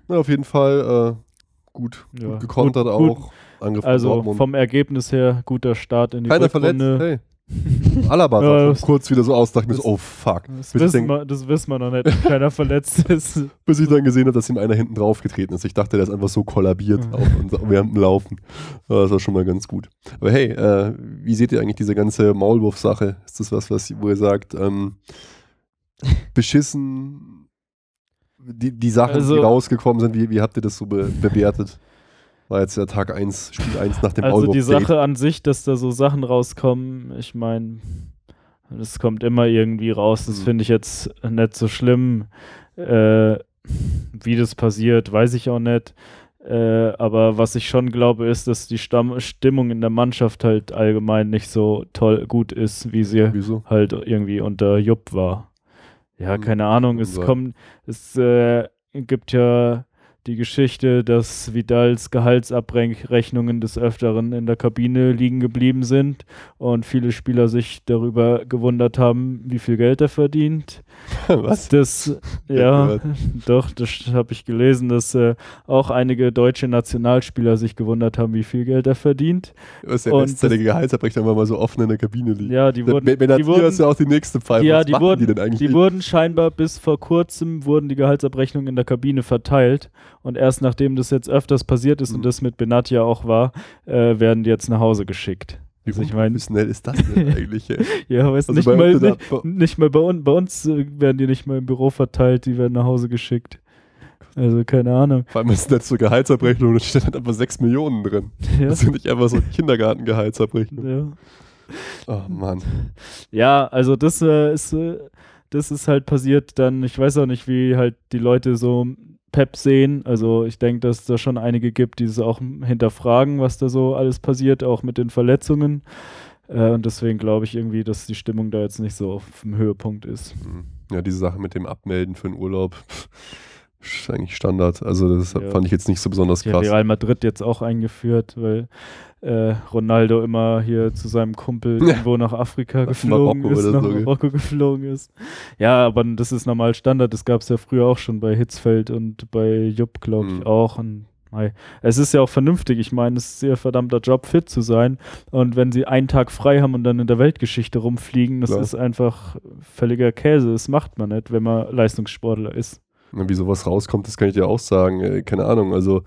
Na, auf jeden Fall äh, gut, Ja, gut gekontert gut- gut. auch. Angriff von Also vom Ergebnis her guter Start in die Keiner verletzt. Rückrunde. Hey. (laughs) Alaba sah Ja, kurz wieder so aus, dachte mir so, oh fuck. Das Bis wissen, wir, das wissen wir noch nicht, keiner verletzt (laughs) ist. bis ich dann gesehen habe, dass ihm einer hinten drauf getreten ist. Ich dachte, der ist einfach so kollabiert während dem Laufen. Das war schon mal ganz gut. Aber hey, äh, wie seht ihr eigentlich diese ganze Maulwurf-Sache? Ist das was, was wo ihr sagt, ähm, beschissen, die, die Sachen, Also- die rausgekommen sind, wie, wie habt ihr das so be bewertet? War jetzt der Tag 1, Spiel 1 nach dem Also die Maulwurf-Date. Sache an sich, dass da so Sachen rauskommen, ich meine, das kommt immer irgendwie raus. Das Mhm. finde ich jetzt nicht so schlimm. Äh, wie das passiert, weiß ich auch nicht. Äh, aber was ich schon glaube, ist, dass die Stamm Stimmung in der Mannschaft halt allgemein nicht so toll gut ist, wie sie Wieso? halt irgendwie unter Jupp war. Ja, Hm, keine Ahnung. Es kommt, es äh, gibt ja die Geschichte, dass Vidals Gehaltsabrechnungen des Öfteren in der Kabine liegen geblieben sind und viele Spieler sich darüber gewundert haben, wie viel Geld er verdient. (laughs) Was? Das, Ja, doch, das habe ich gelesen, dass äh, auch einige deutsche Nationalspieler sich gewundert haben, wie viel Geld er verdient. Was der Und Rest seiner Gehaltsabrechnung wenn man mal so offen in der Kabine liegt. Ja, die wurden, wenn wenn die wurden, ist ja auch die nächste Pfeife. Ja, Was die wurden, die denn eigentlich? die wurden scheinbar bis vor kurzem wurden die Gehaltsabrechnungen in der Kabine verteilt und erst nachdem das jetzt öfters passiert ist Mhm. und das mit Benatia auch war, äh, werden die jetzt nach Hause geschickt. Wie Also ich mein- professionell ist das denn eigentlich? (laughs) Ja, es Also nicht, bei mal, nicht, nicht mal bei uns. Bei uns äh, werden die nicht mal im Büro verteilt, die werden nach Hause geschickt. Also keine Ahnung. Vor allem ist das so Gehaltsabrechnung und da steht halt einfach 6 Millionen drin. Ja. Das ja nicht einfach so Kindergartengehaltsabrechnung. Ja. Oh Mann. Ja, also das äh, ist, äh, das ist halt passiert dann, ich weiß auch nicht, wie halt die Leute so Pep sehen. Also ich denke, dass es da schon einige gibt, die es auch hinterfragen, was da so alles passiert, auch mit den Verletzungen. Äh, und deswegen glaube ich irgendwie, dass die Stimmung da jetzt nicht so auf dem Höhepunkt ist. Hm. Ja, diese Sache mit dem Abmelden für den Urlaub ist eigentlich Standard. Also das Ja. fand ich jetzt nicht so besonders krass. Real Madrid jetzt auch eingeführt, weil äh, Ronaldo immer hier zu seinem Kumpel Ja. irgendwo nach Afrika Nach geflogen Marokko ist, nach so? Marokko geflogen ist. Ja, aber das ist normal Standard. Das gab es ja früher auch schon bei Hitzfeld und bei Jupp, glaube ich, Mhm. auch. Und es ist ja auch vernünftig. Ich meine, es ist ihr verdammter Job, fit zu sein. Und wenn sie einen Tag frei haben und dann in der Weltgeschichte rumfliegen, das Klar. ist einfach völliger Käse. Das macht man nicht, wenn man Leistungssportler ist. Wie sowas rauskommt, das kann ich dir auch sagen. Äh, keine Ahnung. Also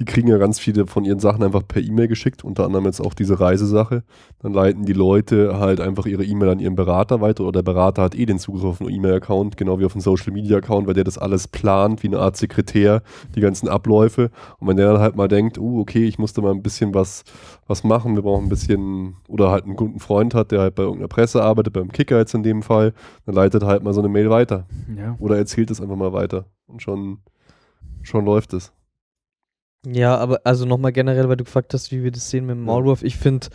die kriegen ja ganz viele von ihren Sachen einfach per E-Mail geschickt, unter anderem jetzt auch diese Reisesache. Dann leiten die Leute halt einfach ihre E-Mail an ihren Berater weiter oder der Berater hat eh den Zugriff auf einen E-Mail-Account, genau wie auf einen Social-Media-Account, weil der das alles plant, wie eine Art Sekretär, die ganzen Abläufe. Und wenn der dann halt mal denkt, uh, okay, ich musste mal ein bisschen was, was machen, wir brauchen ein bisschen, oder halt einen guten Freund hat, der halt bei irgendeiner Presse arbeitet, beim Kicker jetzt in dem Fall, dann leitet halt mal so eine Mail weiter. Ja. Oder erzählt es einfach mal weiter. Und schon, schon läuft es. Ja, aber also nochmal generell, weil du gefragt hast, wie wir das sehen mit dem Maulwurf. Ich finde,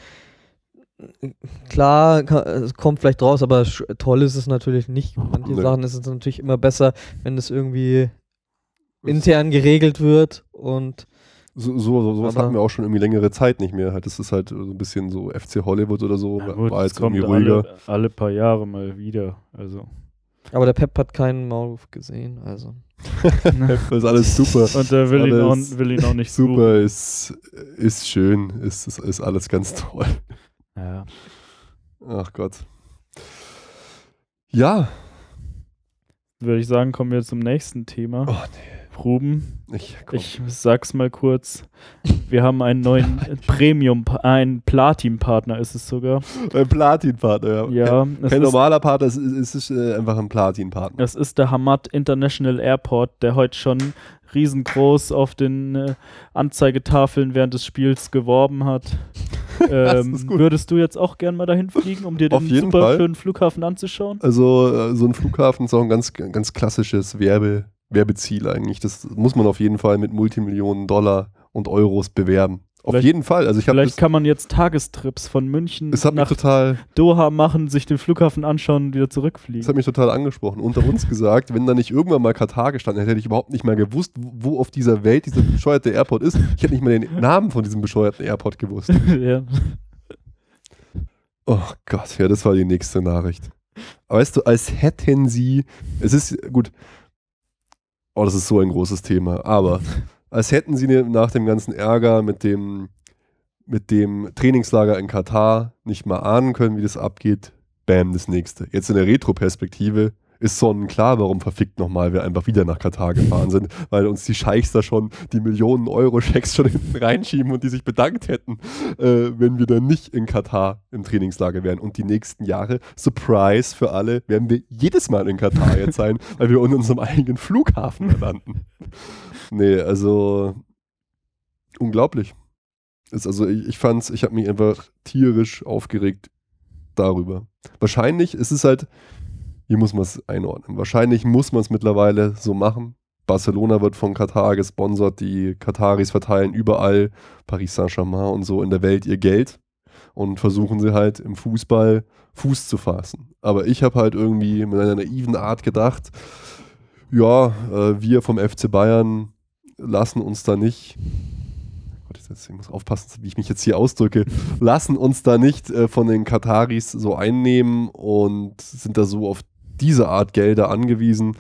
klar, es kommt vielleicht raus, aber toll ist es natürlich nicht. Manche Nee. Sachen ist es natürlich immer besser, wenn es irgendwie intern geregelt wird und So, so, so, sowas Aber- hatten wir auch schon irgendwie längere Zeit nicht mehr. Halt, Das ist halt so ein bisschen so FC Hollywood oder so. Ja, war- gut, war jetzt kommt irgendwie ruhiger. alle, alle paar Jahre mal wieder. Also. Aber der Pep hat keinen Maulwurf gesehen, also. (laughs) Das ist alles super. Und er will, ihn auch, will ihn auch nicht Super, ist, ist schön, ist, ist, ist alles ganz toll. Ja. Ach Gott. Ja, Würde ich sagen, kommen wir zum nächsten Thema. Oh, Ruben, ich, ich sag's mal kurz. Wir haben einen neuen (laughs) Premium, einen Platin-Partner ist es sogar. ein Platin-Partner, ja. Ja, Kein, kein ist, normaler Partner, es ist, es ist äh, einfach ein Platin-Partner. es ist der Hamad International Airport, der heute schon riesengroß auf den äh, Anzeigetafeln während des Spiels geworben hat. (laughs) Ähm, ist würdest du jetzt auch gern mal dahin fliegen, um dir den super Fall. schönen Flughafen anzuschauen? Also äh, so ein Flughafen ist auch ein ganz, ganz klassisches Werbe, Werbeziel eigentlich. Das muss man auf jeden Fall mit Multimillionen Dollar und Euros bewerben. Auf Vielleicht- jeden Fall. Also ich habe Vielleicht das, kann man jetzt Tagestrips von München nach total, Doha machen, sich den Flughafen anschauen und wieder das zurückfliegen. hat mich total angesprochen. Unter uns (laughs) gesagt, wenn da nicht irgendwann mal Katar gestanden hätte, hätte ich überhaupt nicht mal gewusst, wo auf dieser Welt dieser bescheuerte Airport ist. Ich hätte nicht mal den Namen von diesem bescheuerten Airport gewusst. (laughs) ja. Oh Gott, ja, das war die nächste Nachricht. Weißt du, als hätten sie, es ist gut, oh, das ist so ein großes Thema, aber (laughs) als hätten sie ne- nach dem ganzen Ärger mit dem, mit dem Trainingslager in Katar nicht mal ahnen können, wie das abgeht, bam, das nächste. Jetzt in der Retro-Perspektive ist sonnenklar, warum verfickt nochmal wir einfach wieder nach Katar gefahren sind, weil uns die Scheichs da schon die Millionen Euro-Schecks schon (laughs) hinten reinschieben und die sich bedankt hätten, äh, wenn wir dann nicht in Katar im Trainingslager wären. Und die nächsten Jahre, Surprise für alle, werden wir jedes Mal in Katar jetzt sein, (laughs) weil wir in unserem eigenen Flughafen landen. Nee, also unglaublich. Ist also ich, ich fand's, ich habe mich einfach tierisch aufgeregt darüber. Wahrscheinlich ist es halt, hier muss man es einordnen. Wahrscheinlich muss man es mittlerweile so machen. Barcelona wird von Katar gesponsert, die Kataris verteilen überall, Paris Saint-Germain und so in der Welt ihr Geld und versuchen sie halt im Fußball Fuß zu fassen. Aber ich habe halt irgendwie mit einer naiven Art gedacht, ja, äh, wir vom FC Bayern lassen uns da nicht ich muss aufpassen, wie ich mich jetzt hier ausdrücke, lassen uns da nicht äh, von den Kataris so einnehmen und sind da so auf diese Art Gelder angewiesen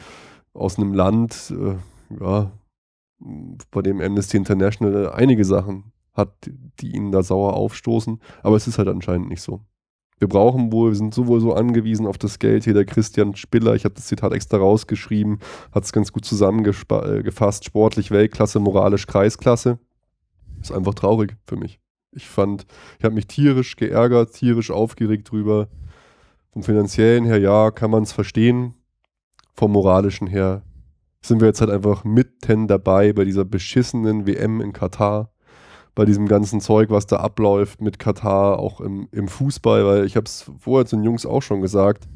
aus einem Land, äh, ja, bei dem Amnesty International einige Sachen hat, die ihnen da sauer aufstoßen, aber es ist halt anscheinend nicht so. Wir brauchen wohl, wir sind sowohl so angewiesen auf das Geld. Hier der Christian Spiller, ich habe das Zitat extra rausgeschrieben, hat es ganz gut zusammengefasst. Sportlich Weltklasse, moralisch Kreisklasse. Ist einfach traurig für mich. Ich fand, ich habe mich tierisch geärgert, tierisch aufgeregt drüber. Vom finanziellen her, ja, kann man es verstehen. Vom moralischen her sind wir jetzt halt einfach mitten dabei bei dieser beschissenen WM in Katar. Bei diesem ganzen Zeug, was da abläuft mit Katar, auch im, im Fußball, weil ich habe es vorher zu den Jungs auch schon gesagt.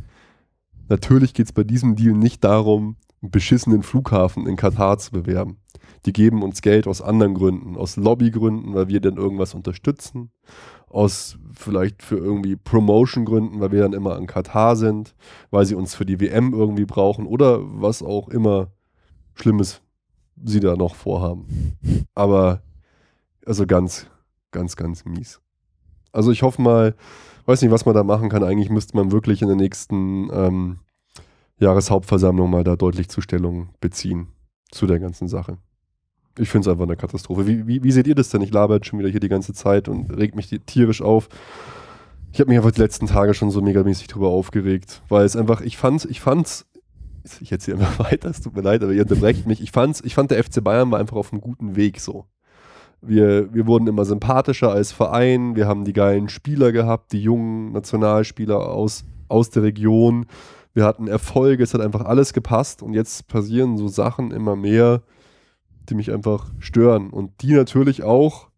Natürlich geht es bei diesem Deal nicht darum, einen beschissenen Flughafen in Katar zu bewerben. Die geben uns Geld aus anderen Gründen, aus Lobbygründen, weil wir dann irgendwas unterstützen, aus vielleicht für irgendwie Promotion-Gründen, weil wir dann immer in Katar sind, weil sie uns für die WM irgendwie brauchen oder was auch immer Schlimmes sie da noch vorhaben. Aber also ganz, ganz, ganz mies. Also ich hoffe mal, weiß nicht, was man da machen kann. Eigentlich müsste man wirklich in der nächsten ähm, Jahreshauptversammlung mal da deutlich Zustellung beziehen zu der ganzen Sache. Ich finde es einfach eine Katastrophe. Wie, wie, wie, seht ihr das denn? Ich laber jetzt schon wieder hier die ganze Zeit und regt mich tierisch auf. Ich habe mich einfach die letzten Tage schon so megamäßig drüber aufgeregt, weil es einfach, ich fand's, ich fand's, ich erzähle einfach (laughs) weiter, es tut mir leid, aber ihr unterbrecht mich. Ich fand's, ich fand der FC Bayern war einfach auf einem guten Weg so. Wir, wir wurden immer sympathischer als Verein, wir haben die geilen Spieler gehabt, die jungen Nationalspieler aus, aus der Region. Wir hatten Erfolge, es hat einfach alles gepasst und jetzt passieren so Sachen immer mehr, die mich einfach stören und die natürlich auch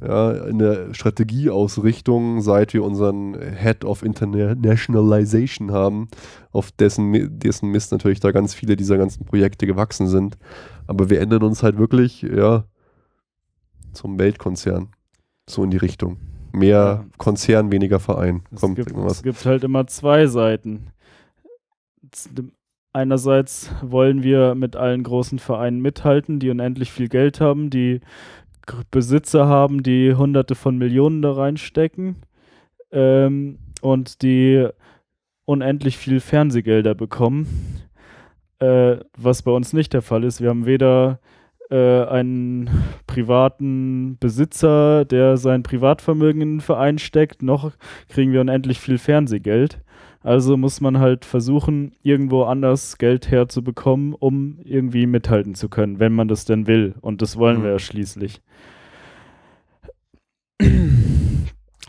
ja, in der Strategieausrichtung, seit wir unseren Head of Internationalization haben, auf dessen, dessen Mist natürlich da ganz viele dieser ganzen Projekte gewachsen sind. Aber wir ändern uns halt wirklich, ja, zum Weltkonzern. So in die Richtung. Mehr. Konzern, weniger Verein. Es, Kommt gibt, es gibt halt immer zwei Seiten. Einerseits wollen wir mit allen großen Vereinen mithalten, die unendlich viel Geld haben, die Besitzer haben, die Hunderte von Millionen da reinstecken ähm, und die unendlich viel Fernsehgelder bekommen, äh, was bei uns nicht der Fall ist. Wir haben weder äh, einen privaten Besitzer, der sein Privatvermögen in einen Verein steckt, noch kriegen wir unendlich viel Fernsehgeld. Also muss man halt versuchen, irgendwo anders Geld herzubekommen, um irgendwie mithalten zu können, wenn man das denn will. Und das wollen mhm. wir ja schließlich.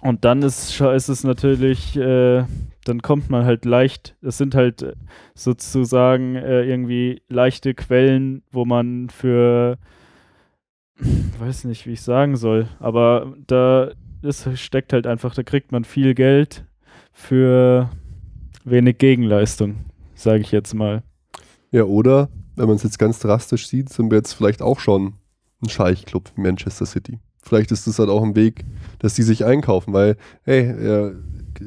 Und dann ist, ist es natürlich, äh, dann kommt man halt leicht, es sind halt äh, sozusagen äh, irgendwie leichte Quellen, wo man für, weiß nicht, wie ich sagen soll, aber da ist, steckt halt einfach, da kriegt man viel Geld für wenig Gegenleistung, sage ich jetzt mal. Ja, oder, wenn man es jetzt ganz drastisch sieht, sind wir jetzt vielleicht auch schon ein Scheichclub wie Manchester City. Vielleicht ist das halt auch ein Weg, dass die sich einkaufen, weil, hey, ja,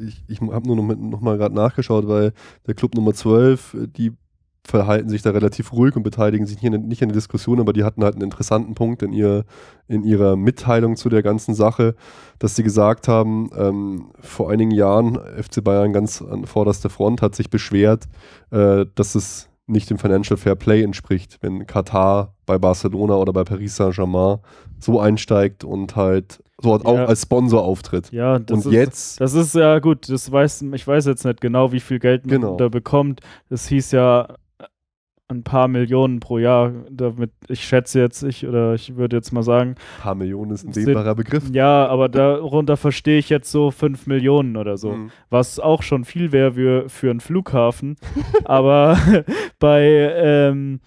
ich, ich habe nur noch, noch mal gerade nachgeschaut, weil der Club Nummer 12, die verhalten sich da relativ ruhig und beteiligen sich nicht, in, nicht an der Diskussion, aber die hatten halt einen interessanten Punkt in, ihr, in ihrer Mitteilung zu der ganzen Sache, dass sie gesagt haben, ähm, vor einigen Jahren, FC Bayern ganz an vorderster Front hat sich beschwert, äh, dass es nicht dem Financial Fair Play entspricht, wenn Katar bei Barcelona oder bei Paris Saint-Germain so einsteigt und halt so auch ja. als Sponsor auftritt. Ja, das und ist, jetzt. Das ist ja gut, das weiß, ich weiß jetzt nicht genau, wie viel Geld man genau. da bekommt. Das hieß ja ein paar Millionen pro Jahr. Damit, ich schätze jetzt, ich oder ich würde jetzt mal sagen. Ein paar Millionen ist ein dehnbarer Begriff. Ja, aber darunter verstehe ich jetzt so fünf Millionen oder so. Mhm. Was auch schon viel wäre für, für einen Flughafen. (laughs) aber (laughs) bei ähm,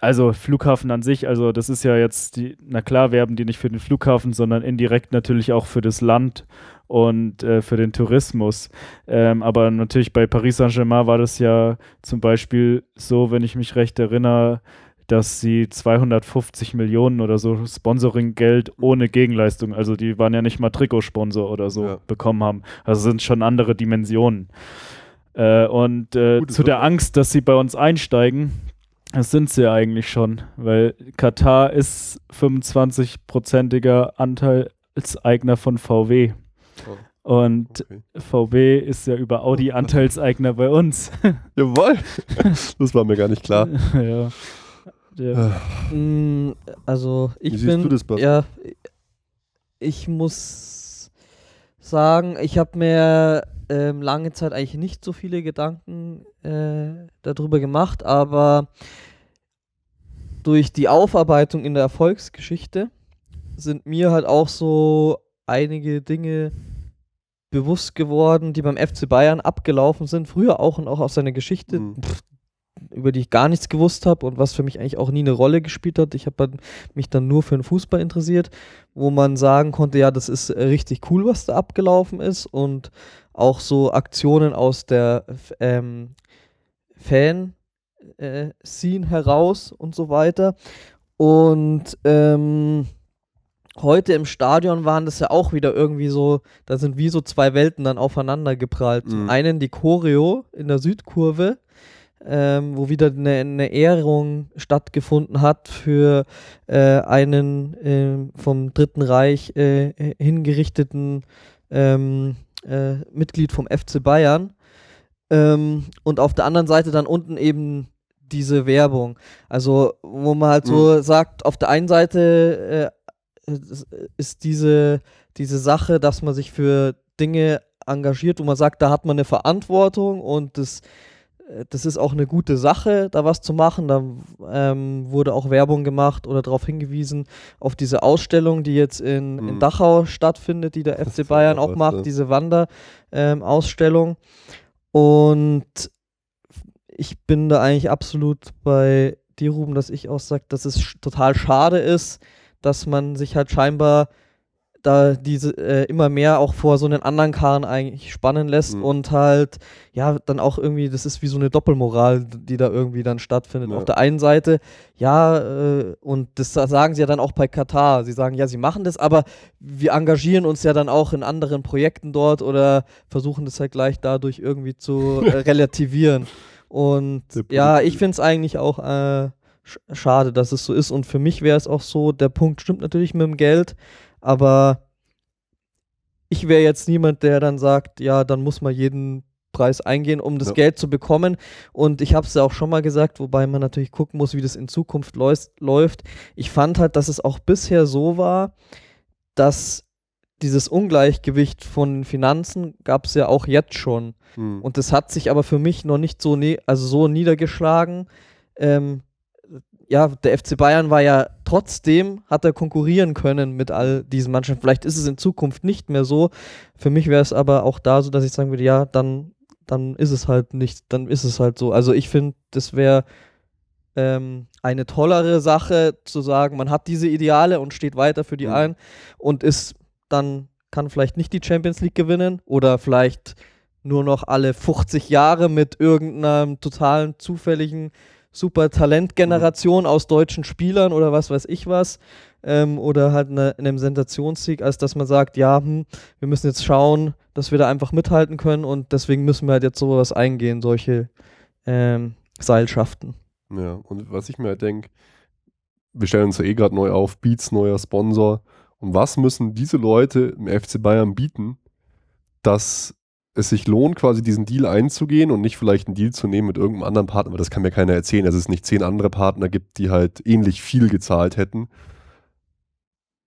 also Flughafen an sich, also das ist ja jetzt die, na klar, werben die nicht für den Flughafen, sondern indirekt natürlich auch für das Land und äh, für den Tourismus. Ähm, aber natürlich bei Paris Saint-Germain war das ja zum Beispiel so, wenn ich mich recht erinnere, dass sie 250 Millionen oder so Sponsoring-Geld ohne Gegenleistung, also die waren ja nicht mal Trikotsponsor oder so, ja. bekommen haben. Also sind schon andere Dimensionen. Äh, und äh, Gut, zu der Angst, dass sie bei uns einsteigen, das sind sie ja eigentlich schon, weil Katar ist 25-prozentiger Anteilseigner von VW. Und okay. VW ist ja über Audi (laughs) Anteilseigner bei uns. (laughs) Jawohl. Das war mir gar nicht klar. (laughs) ja. ja. Mm, also ich Wie bin, das, ja, ich muss sagen, ich habe mir ähm, lange Zeit eigentlich nicht so viele Gedanken äh, darüber gemacht, aber durch die Aufarbeitung in der Erfolgsgeschichte sind mir halt auch so einige Dinge bewusst geworden, die beim FC Bayern abgelaufen sind, früher auch und auch aus seiner Geschichte, Mhm. pff, über die ich gar nichts gewusst habe und was für mich eigentlich auch nie eine Rolle gespielt hat. Ich habe mich dann nur für den Fußball interessiert, wo man sagen konnte, ja, das ist äh, richtig cool, was da abgelaufen ist und auch so Aktionen aus der ähm, Fan-Scene heraus und so weiter. Und ähm, heute im Stadion waren das ja auch wieder irgendwie so, da sind wie so zwei Welten dann aufeinander geprallt. Zum Mhm. einen die Choreo in der Südkurve, ähm, wo wieder eine, eine Ehrung stattgefunden hat für äh, einen ähm, vom Dritten Reich äh, hingerichteten ähm, äh, Mitglied vom FC Bayern. Ähm, und auf der anderen Seite dann unten eben diese Werbung. Also, wo man halt so sagt, auf der einen Seite äh, ist diese, diese Sache, dass man sich für Dinge engagiert, wo man sagt, da hat man eine Verantwortung und das, äh, das ist auch eine gute Sache, da was zu machen. Da ähm, wurde auch Werbung gemacht oder darauf hingewiesen, auf diese Ausstellung, die jetzt in, in Mhm. Dachau stattfindet, die der FC Bayern auch macht, diese Wanderausstellung. Und ich bin da eigentlich absolut bei dir, Ruben, dass ich auch sage, dass es total schade ist, dass man sich halt scheinbar da diese äh, immer mehr auch vor so einen anderen Karren eigentlich spannen lässt Mhm. und halt ja dann auch irgendwie das ist wie so eine Doppelmoral, die da irgendwie dann stattfindet. Ja. Auf der einen Seite ja äh, und das sagen sie ja dann auch bei Katar. Sie sagen ja, sie machen das, aber wir engagieren uns ja dann auch in anderen Projekten dort oder versuchen das halt gleich dadurch irgendwie zu (laughs) äh, relativieren. Und ja, ich finde es eigentlich auch äh, schade, dass es so ist. Und für mich wäre es auch so, der Punkt stimmt natürlich mit dem Geld, aber ich wäre jetzt niemand, der dann sagt, ja, dann muss man jeden Preis eingehen, um das Ja. Geld zu bekommen. Und ich habe es ja auch schon mal gesagt, wobei man natürlich gucken muss, wie das in Zukunft läuft. Ich fand halt, dass es auch bisher so war, dass dieses Ungleichgewicht von Finanzen gab es ja auch jetzt schon. Mhm. Und das hat sich aber für mich noch nicht so, ne also so niedergeschlagen. Ähm, ja, der FC Bayern war ja trotzdem, hat er konkurrieren können mit all diesen Mannschaften. Vielleicht ist es in Zukunft nicht mehr so. Für mich wäre es aber auch da so, dass ich sagen würde, ja, dann, dann ist es halt nicht, dann ist es halt so. Also ich finde, das wäre ähm, eine tollere Sache zu sagen, man hat diese Ideale und steht weiter für die Mhm. ein und ist dann kann vielleicht nicht die Champions League gewinnen oder vielleicht nur noch alle 50 Jahre mit irgendeinem totalen zufälligen super Talentgeneration aus deutschen Spielern oder was weiß ich was ähm, oder halt ne, einem Sensationssieg, als dass man sagt, ja, hm, wir müssen jetzt schauen, dass wir da einfach mithalten können und deswegen müssen wir halt jetzt sowas eingehen, solche ähm, Seilschaften. Ja, und was ich mir halt denke, wir stellen uns ja eh gerade neu auf, Beats neuer Sponsor. Und was müssen diese Leute im FC Bayern bieten, dass es sich lohnt, quasi diesen Deal einzugehen und nicht vielleicht einen Deal zu nehmen mit irgendeinem anderen Partner, weil das kann mir keiner erzählen, dass es nicht zehn andere Partner gibt, die halt ähnlich viel gezahlt hätten,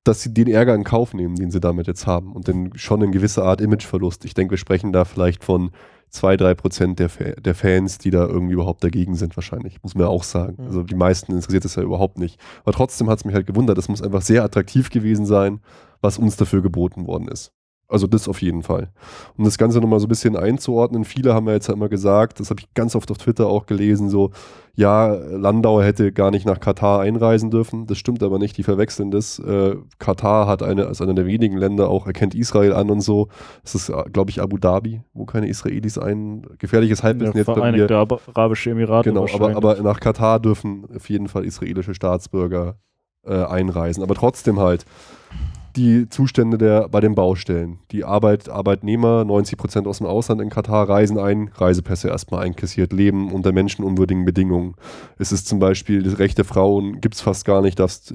dass sie den Ärger in Kauf nehmen, den sie damit jetzt haben und dann schon eine gewisse Art Imageverlust. Ich denke, wir sprechen da vielleicht von zwei, drei Prozent der, Fa der Fans, die da irgendwie überhaupt dagegen sind, wahrscheinlich. Muss man ja auch sagen. Mhm. Also die meisten interessiert es ja überhaupt nicht. Aber trotzdem hat es mich halt gewundert. Es muss einfach sehr attraktiv gewesen sein, was uns dafür geboten worden ist. Also das auf jeden Fall. Um das Ganze nochmal so ein bisschen einzuordnen, viele haben ja jetzt ja immer gesagt, das habe ich ganz oft auf Twitter auch gelesen, so, ja, Landau hätte gar nicht nach Katar einreisen dürfen. Das stimmt aber nicht, die verwechseln das. Äh, Katar hat eine, als einer der wenigen Länder auch, erkennt Israel an und so. Das ist, glaube ich, Abu Dhabi, wo keine Israelis ein gefährliches Halbwissen Ja, jetzt bei mir. Vereinigte Arab- Arabische Emirate. Genau, aber, aber nach Katar dürfen auf jeden Fall israelische Staatsbürger äh, einreisen. Aber trotzdem halt die Zustände der, bei den Baustellen. Die Arbeit, Arbeitnehmer, 90 Prozent aus dem Ausland in Katar reisen ein, Reisepässe erstmal einkassiert, leben unter menschenunwürdigen Bedingungen. Es ist zum Beispiel, das Recht der Frauen gibt es fast gar nicht, darfst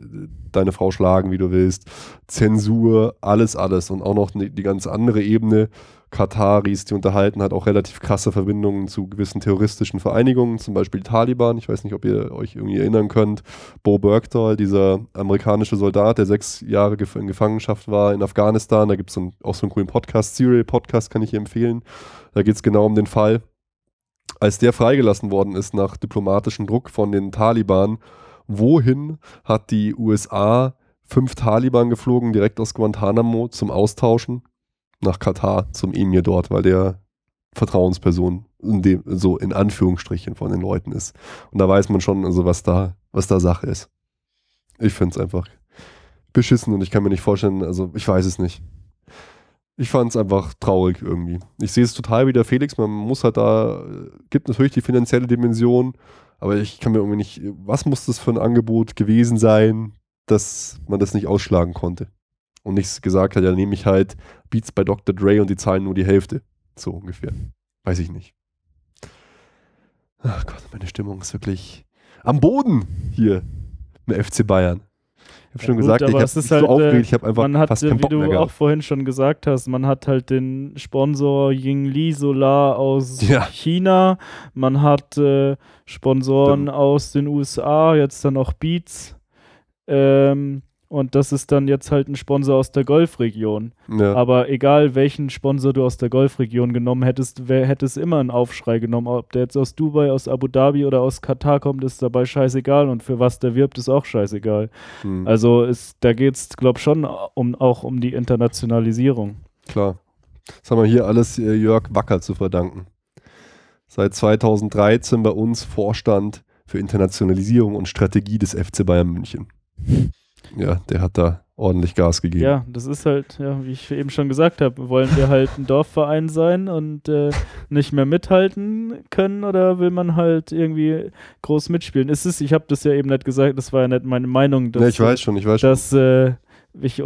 deine Frau schlagen, wie du willst. Zensur, alles, alles. Und auch noch die, die ganz andere Ebene. Kataris, die unterhalten hat auch relativ krasse Verbindungen zu gewissen terroristischen Vereinigungen, zum Beispiel Taliban. Ich weiß nicht, ob ihr euch irgendwie erinnern könnt. Bo Bergdahl, dieser amerikanische Soldat, der sechs Jahre in Gefangenschaft war in Afghanistan. Da gibt es auch so einen coolen Podcast, Serial Podcast, kann ich empfehlen. Da geht es genau um den Fall. Als der freigelassen worden ist nach diplomatischem Druck von den Taliban, wohin hat die USA fünf Taliban geflogen, direkt aus Guantanamo zum Austauschen nach Katar zum Emir dort, weil der Vertrauensperson in dem, so in Anführungsstrichen von den Leuten ist. Und da weiß man schon, also was da, was da Sache ist. Ich finde es einfach beschissen und ich kann mir nicht vorstellen, also ich weiß es nicht. Ich fand es einfach traurig irgendwie. Ich sehe es total wie der Felix, man muss halt da, gibt natürlich die finanzielle Dimension, aber ich kann mir irgendwie nicht, was muss das für ein Angebot gewesen sein, dass man das nicht ausschlagen konnte? Und nichts gesagt hat, ja, nehme ich halt Beats bei Dr. Dre und die zahlen nur die Hälfte. So ungefähr. Weiß ich nicht. Ach Gott, meine Stimmung ist wirklich am Boden hier im FC Bayern. Ich habe Ja schon gut, gesagt, ich habe ist so halt, äh, aufgeregt, ich habe einfach man hat, fast äh, keinen wie Bock mehr du auch vorhin schon gesagt hast, man hat halt den Sponsor Yingli Solar aus (laughs) Ja. China, man hat äh, Sponsoren Stimmt. aus den USA, jetzt dann auch Beats. Ähm, und das ist dann jetzt halt ein Sponsor aus der Golfregion. Ja. Aber egal welchen Sponsor du aus der Golfregion genommen hättest, wer hätte es immer einen Aufschrei genommen. Ob der jetzt aus Dubai, aus Abu Dhabi oder aus Katar kommt, ist dabei scheißegal. Und für was der wirbt, ist auch scheißegal. Hm, Also ist, da geht es, glaube ich, schon um, auch um die Internationalisierung. klar. Das haben wir hier alles äh, Jörg Wacker zu verdanken. Seit 2013 bei uns Vorstand für Internationalisierung und Strategie des FC Bayern München. Ja, der hat da ordentlich Gas gegeben. Ja, das ist halt, ja, wie ich eben schon gesagt habe, wollen wir halt ein Dorfverein sein und äh, nicht mehr mithalten können oder will man halt irgendwie groß mitspielen? Ist es, ich habe das ja eben nicht gesagt, das war ja nicht meine Meinung, dass, ja, ich weiß schon, ich weiß schon. dass äh, ich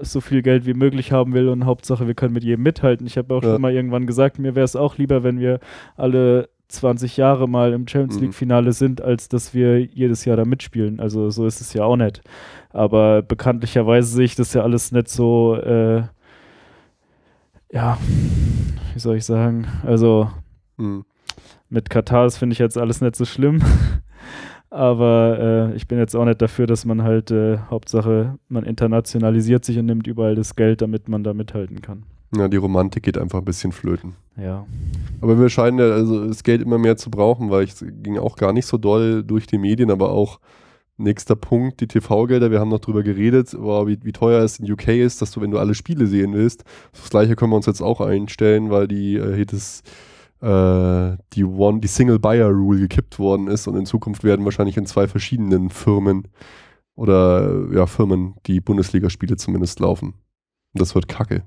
so viel Geld wie möglich haben will und Hauptsache wir können mit jedem mithalten. Ich habe auch Ja. schon mal irgendwann gesagt, mir wäre es auch lieber, wenn wir alle 20 Jahre mal im Champions Mhm. League Finale sind, als dass wir jedes Jahr da mitspielen. Also so ist es ja auch nicht. Aber bekanntlicherweise sehe ich das ja alles nicht so, äh, ja, wie soll ich sagen, also Hm. mit Katar, das finde ich jetzt alles nicht so schlimm. (laughs) Aber äh, ich bin jetzt auch nicht dafür, dass man halt, äh, Hauptsache, man internationalisiert sich und nimmt überall das Geld, damit man da mithalten kann. Ja, die Romantik geht einfach ein bisschen flöten. Ja. Aber wir scheinen ja also das Geld immer mehr zu brauchen, weil es ging auch gar nicht so doll durch die Medien, aber auch nächster Punkt, die TV-Gelder, wir haben noch drüber geredet, aber wie, wie teuer es in UK ist, dass du, wenn du alle Spiele sehen willst, das gleiche können wir uns jetzt auch einstellen, weil die äh, das, äh, die One, die Single Buyer Rule gekippt worden ist und in Zukunft werden wahrscheinlich in zwei verschiedenen Firmen oder ja, Firmen die Bundesligaspiele zumindest laufen. Und das wird kacke.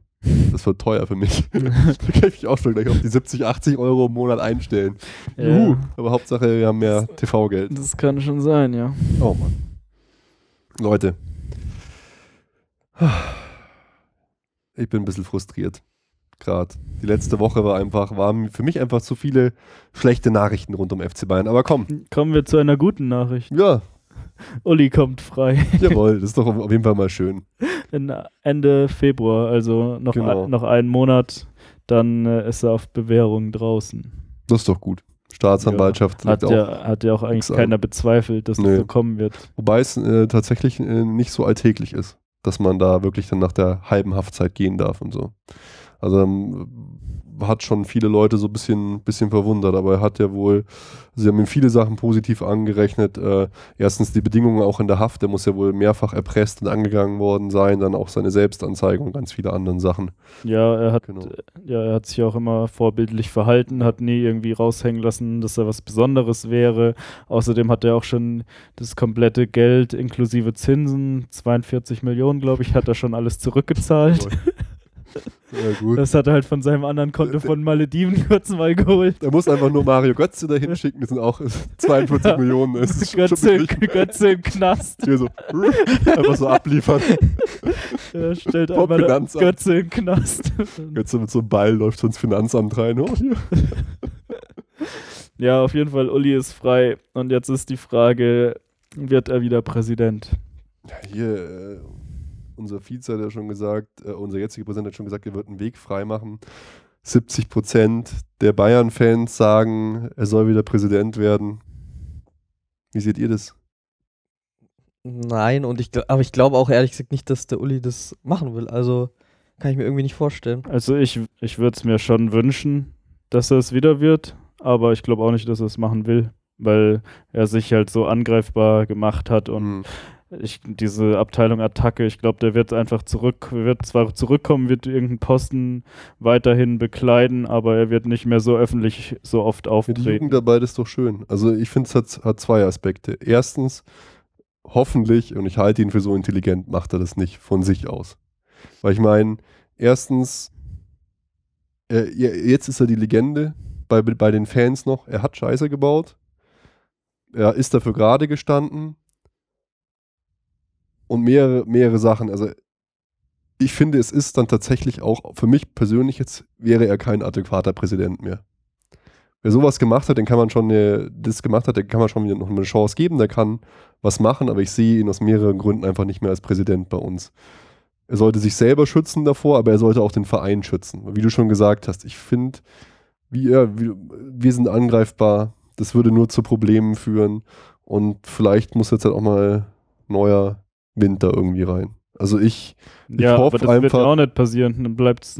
Das wird teuer für mich. (laughs) da kann ich mich auch schon gleich auf die 70, 80 Euro im Monat einstellen. Juhu. ja. Aber Hauptsache, wir haben mehr TV-Geld. Das kann schon sein, ja. Oh Mann. Leute. Ich bin ein bisschen frustriert. Gerade. Die letzte Woche war einfach, waren für mich einfach zu viele schlechte Nachrichten rund um FC Bayern. Aber komm, Kommen wir zu einer guten Nachricht. ja, Uli kommt frei. jawohl, das ist doch auf jeden Fall mal schön. In Ende Februar, also noch, Genau. ein, noch einen Monat, dann äh, ist er auf Bewährung draußen. Das ist doch gut. Staatsanwaltschaft Hat liegt auch. ja, hat ja auch eigentlich nix an. keiner bezweifelt, dass Nee. das so kommen wird. Wobei es äh, tatsächlich äh, nicht so alltäglich ist, dass man da wirklich dann nach der halben Haftzeit gehen darf und so. Also ähm, hat schon viele Leute so ein bisschen, bisschen verwundert, aber er hat ja wohl, sie haben ihm viele Sachen positiv angerechnet. Äh, erstens die Bedingungen auch in der Haft, der muss ja wohl mehrfach erpresst und angegangen worden sein, dann auch seine Selbstanzeige und ganz viele andere Sachen. Ja, er hat, Genau. ja, er hat sich auch immer vorbildlich verhalten, hat nie irgendwie raushängen lassen, dass er was Besonderes wäre. Außerdem hat er auch schon das komplette Geld inklusive Zinsen, 42 Millionen, glaube ich, hat er schon alles zurückgezahlt. Ja, gut. Das hat er halt von seinem anderen Konto von Malediven (laughs) kurz mal geholt. Er muss einfach nur Mario Götze dahin schicken, das sind auch (laughs) 42 Ja. Millionen. Das ist schon Götze, Götze im Knast. hier so, einfach so abliefern. (laughs) Er stellt Vom einmal Finanzamt. Götze im Knast. Götze mit so einem Ball läuft so ins Finanzamt rein. Oh, hier. Ja, auf jeden Fall, Uli ist frei. Und jetzt ist die Frage, wird er wieder Präsident? Ja, hier, äh, unser Vize hat ja schon gesagt, äh, unser jetziger Präsident hat schon gesagt, er wird einen Weg freimachen. 70 Prozent der Bayern-Fans sagen, er soll wieder Präsident werden. Wie seht ihr das? Nein, und ich, aber ich glaube auch ehrlich gesagt nicht, dass der Uli das machen will. Also kann ich mir irgendwie nicht vorstellen. Also ich, ich würde es mir schon wünschen, dass er es wieder wird, aber ich glaube auch nicht, dass er es machen will, weil er sich halt so angreifbar gemacht hat und Hm, ich, diese Abteilung Attacke, ich glaube, der wird einfach zurück, wird zwar zurückkommen, wird irgendeinen Posten weiterhin bekleiden, aber er wird nicht mehr so öffentlich so oft auftreten. die Jugendarbeit ist doch schön. Also ich finde, es hat, hat zwei Aspekte. Erstens, hoffentlich, und ich halte ihn für so intelligent, macht er das nicht von sich aus. Weil ich meine, erstens, er, er- jetzt ist er die Legende bei, bei den Fans noch. Er hat Scheiße gebaut. Er ist dafür gerade gestanden. Und mehrere, mehrere Sachen. Also ich finde, es ist dann tatsächlich auch, für mich persönlich jetzt, wäre er kein adäquater Präsident mehr. Wer sowas gemacht hat, den kann man schon eine, das gemacht hat, der kann man schon wieder noch eine Chance geben, der kann was machen, aber ich sehe ihn aus mehreren Gründen einfach nicht mehr als Präsident bei uns. Er sollte sich selber schützen davor, aber er sollte auch den Verein schützen. Wie du schon gesagt hast, ich finde, wir, wir, wir sind angreifbar. Das würde nur zu Problemen führen. Und vielleicht muss jetzt halt auch mal neuer Winter irgendwie rein. Also ich, ja, hoffe aber das wird einfach- auch nicht passieren. Dann bleibt es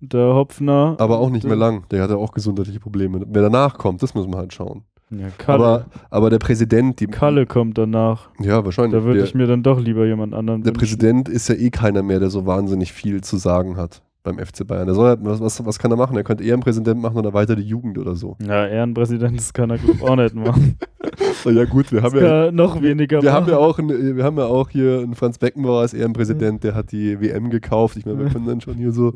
der Hopfner. aber auch nicht mehr lang. Der hat ja auch gesundheitliche Probleme. Wer danach kommt, das müssen wir halt schauen. Ja, Kalle, Aber, aber der Präsident, die, Kalle kommt danach. ja, wahrscheinlich. Da würde ich mir dann doch lieber jemand anderen der wünschen. Präsident ist ja eh keiner mehr, der so wahnsinnig viel zu sagen hat beim FC Bayern. Der soll halt, was, was, was kann er machen? Er könnte eher einen Präsident machen oder weiter die Jugend oder so. Ja, Ehrenpräsident, das kann er auch nicht (laughs) machen. Ja, gut, wir Das haben ja, noch weniger wir haben machen. ja auch, einen, wir haben ja auch hier einen Franz Beckenbauer als Ehrenpräsident, der hat die WM gekauft. Ich meine, wir können dann schon hier so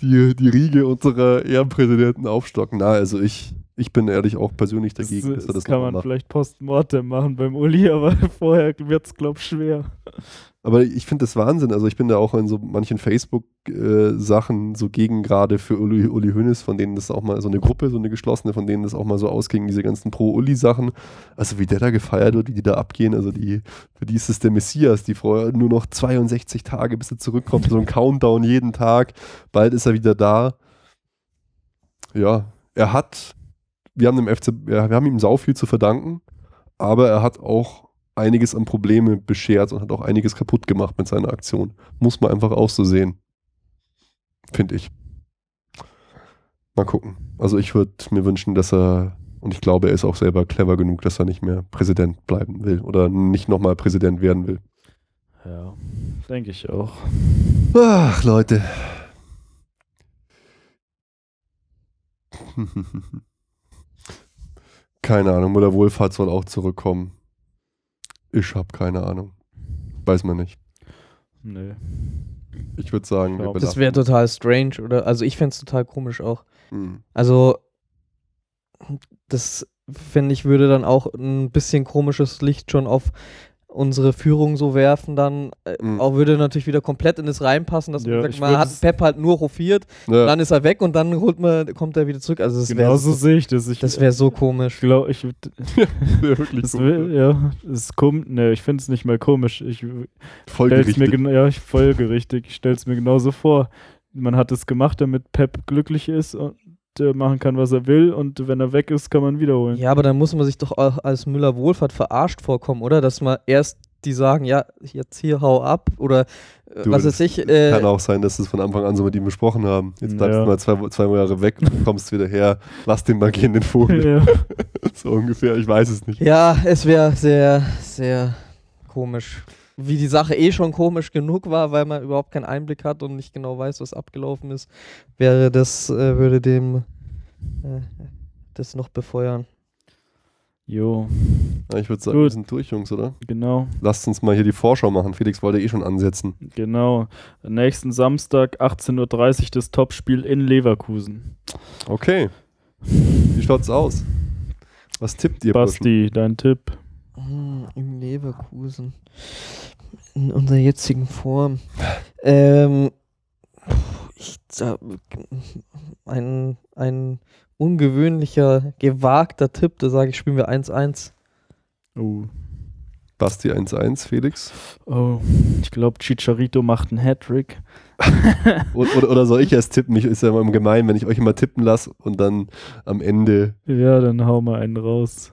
die, die Riege unserer Ehrenpräsidenten aufstocken. Na, also ich, ich bin ehrlich auch persönlich das, dagegen, dass er das das kann man macht. vielleicht postmortem machen beim Uli, aber (laughs) vorher wird es, glaube ich, schwer. Aber ich finde das Wahnsinn. Also ich bin da auch in so manchen Facebook-Sachen so gegen gerade für Uli, Uli Hoeneß, von denen das auch mal so eine Gruppe, so eine geschlossene, von denen das auch mal so ausging, diese ganzen Pro-Uli-Sachen. Also wie der da gefeiert wird, wie die da abgehen. Also die, für die ist es der Messias, die vorher nur noch 62 Tage, bis er zurückkommt. So ein Countdown jeden Tag. Bald ist er wieder da. Ja, er hat, wir haben dem FC, wir haben ihm sau viel zu verdanken, aber er hat auch einiges an Probleme beschert und hat auch einiges kaputt gemacht mit seiner Aktion. Muss man einfach auch so sehen. Finde ich. Mal gucken. Also ich würde mir wünschen, dass er, und ich glaube, er ist auch selber clever genug, dass er nicht mehr Präsident bleiben will oder nicht nochmal Präsident werden will. Ja, denke ich auch. Ach, Leute. (laughs) Keine Ahnung, Mutter Wohlfahrt soll auch zurückkommen. Ich habe keine Ahnung. Weiß man nicht. Nee. Ich würde sagen, glaub, Das wäre total strange, oder? Also ich fände es total komisch auch. Hm. Also, das finde ich, würde dann auch ein bisschen komisches Licht schon auf unsere Führung so werfen, dann äh, Mhm. auch würde natürlich wieder komplett in das reinpassen, dass Ja, man sagt, hat es- Pep halt nur hofiert, Ja. dann ist er weg und dann holt man, kommt er wieder zurück. Also das wäre Genauso sehe ich das. Ich, das wäre so komisch. ich glaube, ich, Wär wirklich das so. will, ja, es kommt, ne, ich finde es nicht mehr komisch. Ich mir Folgerichtig. genau, ja, ich folgerichtig. Ich stell's mir genauso vor. Man hat es gemacht, damit Pep glücklich ist und äh, machen kann, was er will und wenn er weg ist, kann man wiederholen. Ja, aber dann muss man sich doch auch als Müller Wohlfahrt verarscht vorkommen, oder? Dass man erst die sagen, ja, jetzt hier hau ab oder äh, Du, was weiß ich. Äh, Kann auch sein, dass sie es von Anfang an so mit ihm besprochen haben. Jetzt bleibst Ja. du mal zwei, zwei Jahre weg und kommst wieder her. Lass den mal gehen, den Vogel. ja. (laughs) so ungefähr, ich weiß es nicht. Ja, es wäre sehr, sehr komisch. Wie die Sache eh schon komisch genug war, weil man überhaupt keinen Einblick hat und nicht genau weiß, was abgelaufen ist, wäre das, äh, würde dem äh, das noch befeuern. Jo, Ja, ich würde sagen, Gut. wir sind durch, Jungs, oder? genau, Lasst uns mal hier die Vorschau machen. Felix wollte eh schon ansetzen. genau. Nächsten Samstag, 18.30 Uhr, das Topspiel in Leverkusen. Okay. Wie schaut's aus? Was tippt ihr? Burschen? Basti, dein Tipp. Hm, Im Leverkusen. In unserer jetzigen Form. Ähm, ich sag, ein, ein ungewöhnlicher, gewagter Tipp, da sage ich, spielen wir 1-1. Oh. Basti 1-1, Felix. Oh, ich glaube, Chicharito macht einen Hattrick. (laughs) Oder, oder, oder soll ich erst tippen? Ich, ist ja immer gemein, wenn ich euch immer tippen lasse und dann am Ende. Ja, dann hau mal einen raus.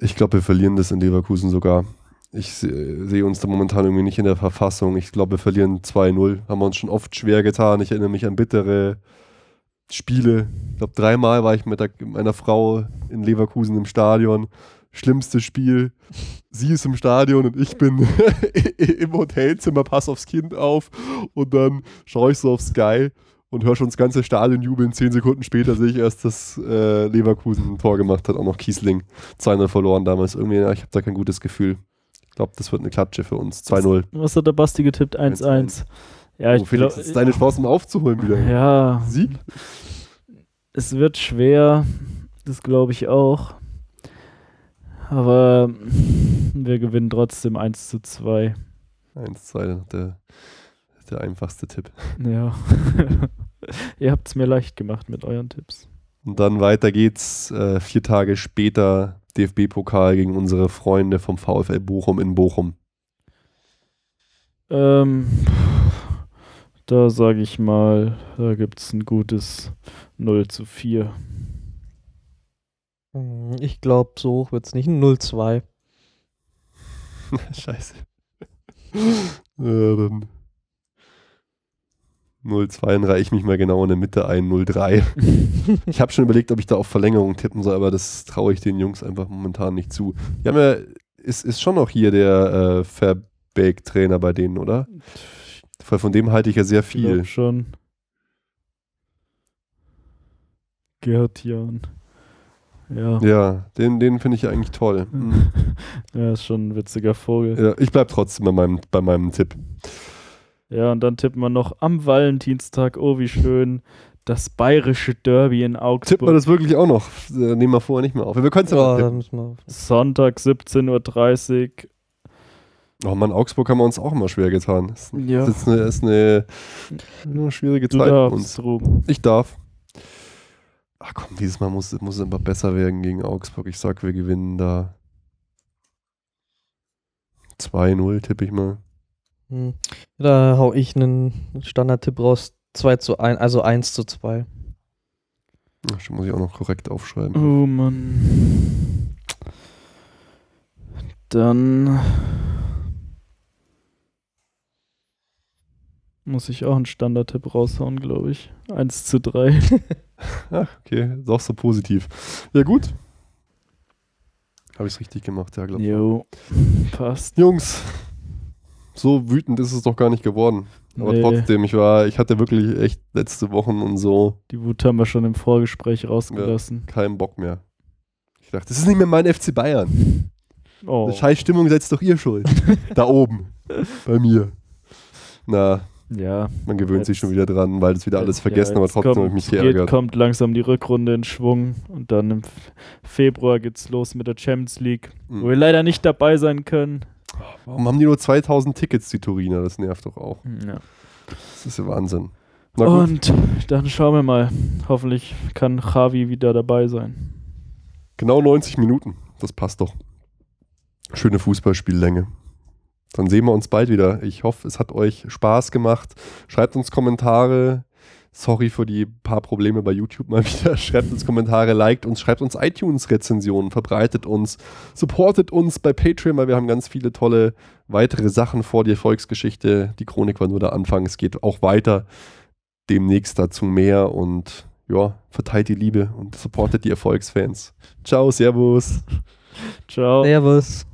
Ich glaube, wir verlieren das in Leverkusen sogar. Ich se- sehe uns da momentan irgendwie nicht in der Verfassung. Ich glaube, wir verlieren 2-0. Haben wir uns schon oft schwer getan. Ich erinnere mich an bittere Spiele. Ich glaube, dreimal war ich mit meiner Frau in Leverkusen im Stadion. schlimmste Spiel. Sie ist im Stadion und ich bin (laughs) im Hotelzimmer, pass aufs Kind auf und dann schaue ich so auf Sky und höre schon das ganze Stadion jubeln. Zehn Sekunden später sehe ich erst, dass äh, Leverkusen ein Tor gemacht hat, auch noch Kiesling. 2-0 verloren damals. Irgendwie, ja, ich habe da kein gutes Gefühl. Ich glaube, das wird eine Klatsche für uns. 2-0. Was hat der Basti getippt? 1-1. Ja, oh, Felix, ist deine Chance, um aufzuholen wieder. Ja. Sieg? Es wird schwer. Das glaube ich auch. Aber wir gewinnen trotzdem 1 zu 2. 1 zu 2, der, der einfachste Tipp. Ja. (laughs) Ihr habt es mir leicht gemacht mit euren Tipps. Und dann weiter geht's. Äh, vier Tage später DFB-Pokal gegen unsere Freunde vom VfL Bochum in Bochum. Ähm, da sage ich mal, da gibt es ein gutes 0 zu 4. Hm, ich glaube, so hoch wird es nicht. Ein 0-2. (laughs) Scheiße. (laughs) ja, dann 0-2, dann reiche ich mich mal genau in der Mitte ein, 0-3. (laughs) ich habe schon überlegt, ob ich da auf Verlängerung tippen soll, aber das traue ich den Jungs einfach momentan nicht zu. Die haben ja, ist, ist schon noch hier der äh, Verbeek-Trainer bei denen, oder? Weil von dem halte ich ja sehr viel. Ich schon. Gerd Jan. Ja. Ja, den, den finde ich ja eigentlich toll. (laughs) Mhm. ja, ist schon ein witziger Vogel. Ja, ich bleibe trotzdem bei meinem, bei meinem Tipp. Ja, und dann tippen wir noch am Valentinstag, oh wie schön, das bayerische Derby in Augsburg. Tippen wir das wirklich auch noch? Äh, nehmen wir vorher nicht mehr auf. Wir können es ja, ja mal Sonntag 17.30 Uhr. Oh Mann, Augsburg haben wir uns auch immer schwer getan. Ist, ja. ist eine, ist eine, eine schwierige du Zeit darfst, für uns. Ruben. Ich darf. Ach komm, dieses Mal muss, muss es einfach besser werden gegen Augsburg. Ich sag, wir gewinnen da 2-0, tippe ich mal. Hm. Da hau ich einen Standardtipp raus. 2 zu 1, also 1 zu 2. Das muss ich auch noch korrekt aufschreiben. Oh Mann. Dann muss ich auch einen Standardtipp raushauen, glaube ich. 1 zu 3. (laughs) Ach, okay, ist auch so positiv. Ja, gut. Habe ich es richtig gemacht, ja, glaube ich. Jo, passt. Jungs, so wütend ist es doch gar nicht geworden. Aber Nee. trotzdem, ich war, ich hatte wirklich echt letzte Wochen und so Die Wut haben wir schon im Vorgespräch rausgelassen. keinen Bock mehr. Ich dachte, das ist nicht mehr mein FC Bayern. Oh. Die scheiß Stimmung setzt doch ihr schuld. (laughs) da oben. Bei mir. Na, Ja. man gewöhnt sich Jetzt- schon wieder dran, weil das wieder alles Ja, vergessen, aber jetzt trotzdem habe ich kommt- mich geärgert. kommt langsam die Rückrunde in Schwung und dann im Februar geht's los mit der Champions League, Mhm. wo wir leider nicht dabei sein können. Warum haben die nur 2000 Tickets, die Turiner? Das nervt doch auch. Ja. Das ist ja Wahnsinn. Und dann schauen wir mal. Hoffentlich kann Javi wieder dabei sein. Genau 90 Minuten. Das passt doch. Schöne Fußballspiellänge. Dann sehen wir uns bald wieder. Ich hoffe, es hat euch Spaß gemacht. Schreibt uns Kommentare. Sorry für die paar Probleme bei YouTube mal wieder. (laughs) Schreibt uns Kommentare, liked uns, schreibt uns iTunes-Rezensionen, verbreitet uns, supportet uns bei Patreon, weil wir haben ganz viele tolle weitere Sachen vor. Die Erfolgsgeschichte, die Chronik war nur der Anfang. Es geht auch weiter. Demnächst dazu mehr und ja, verteilt die Liebe und supportet die Erfolgsfans. Ciao, Servus. (laughs) Ciao. Servus.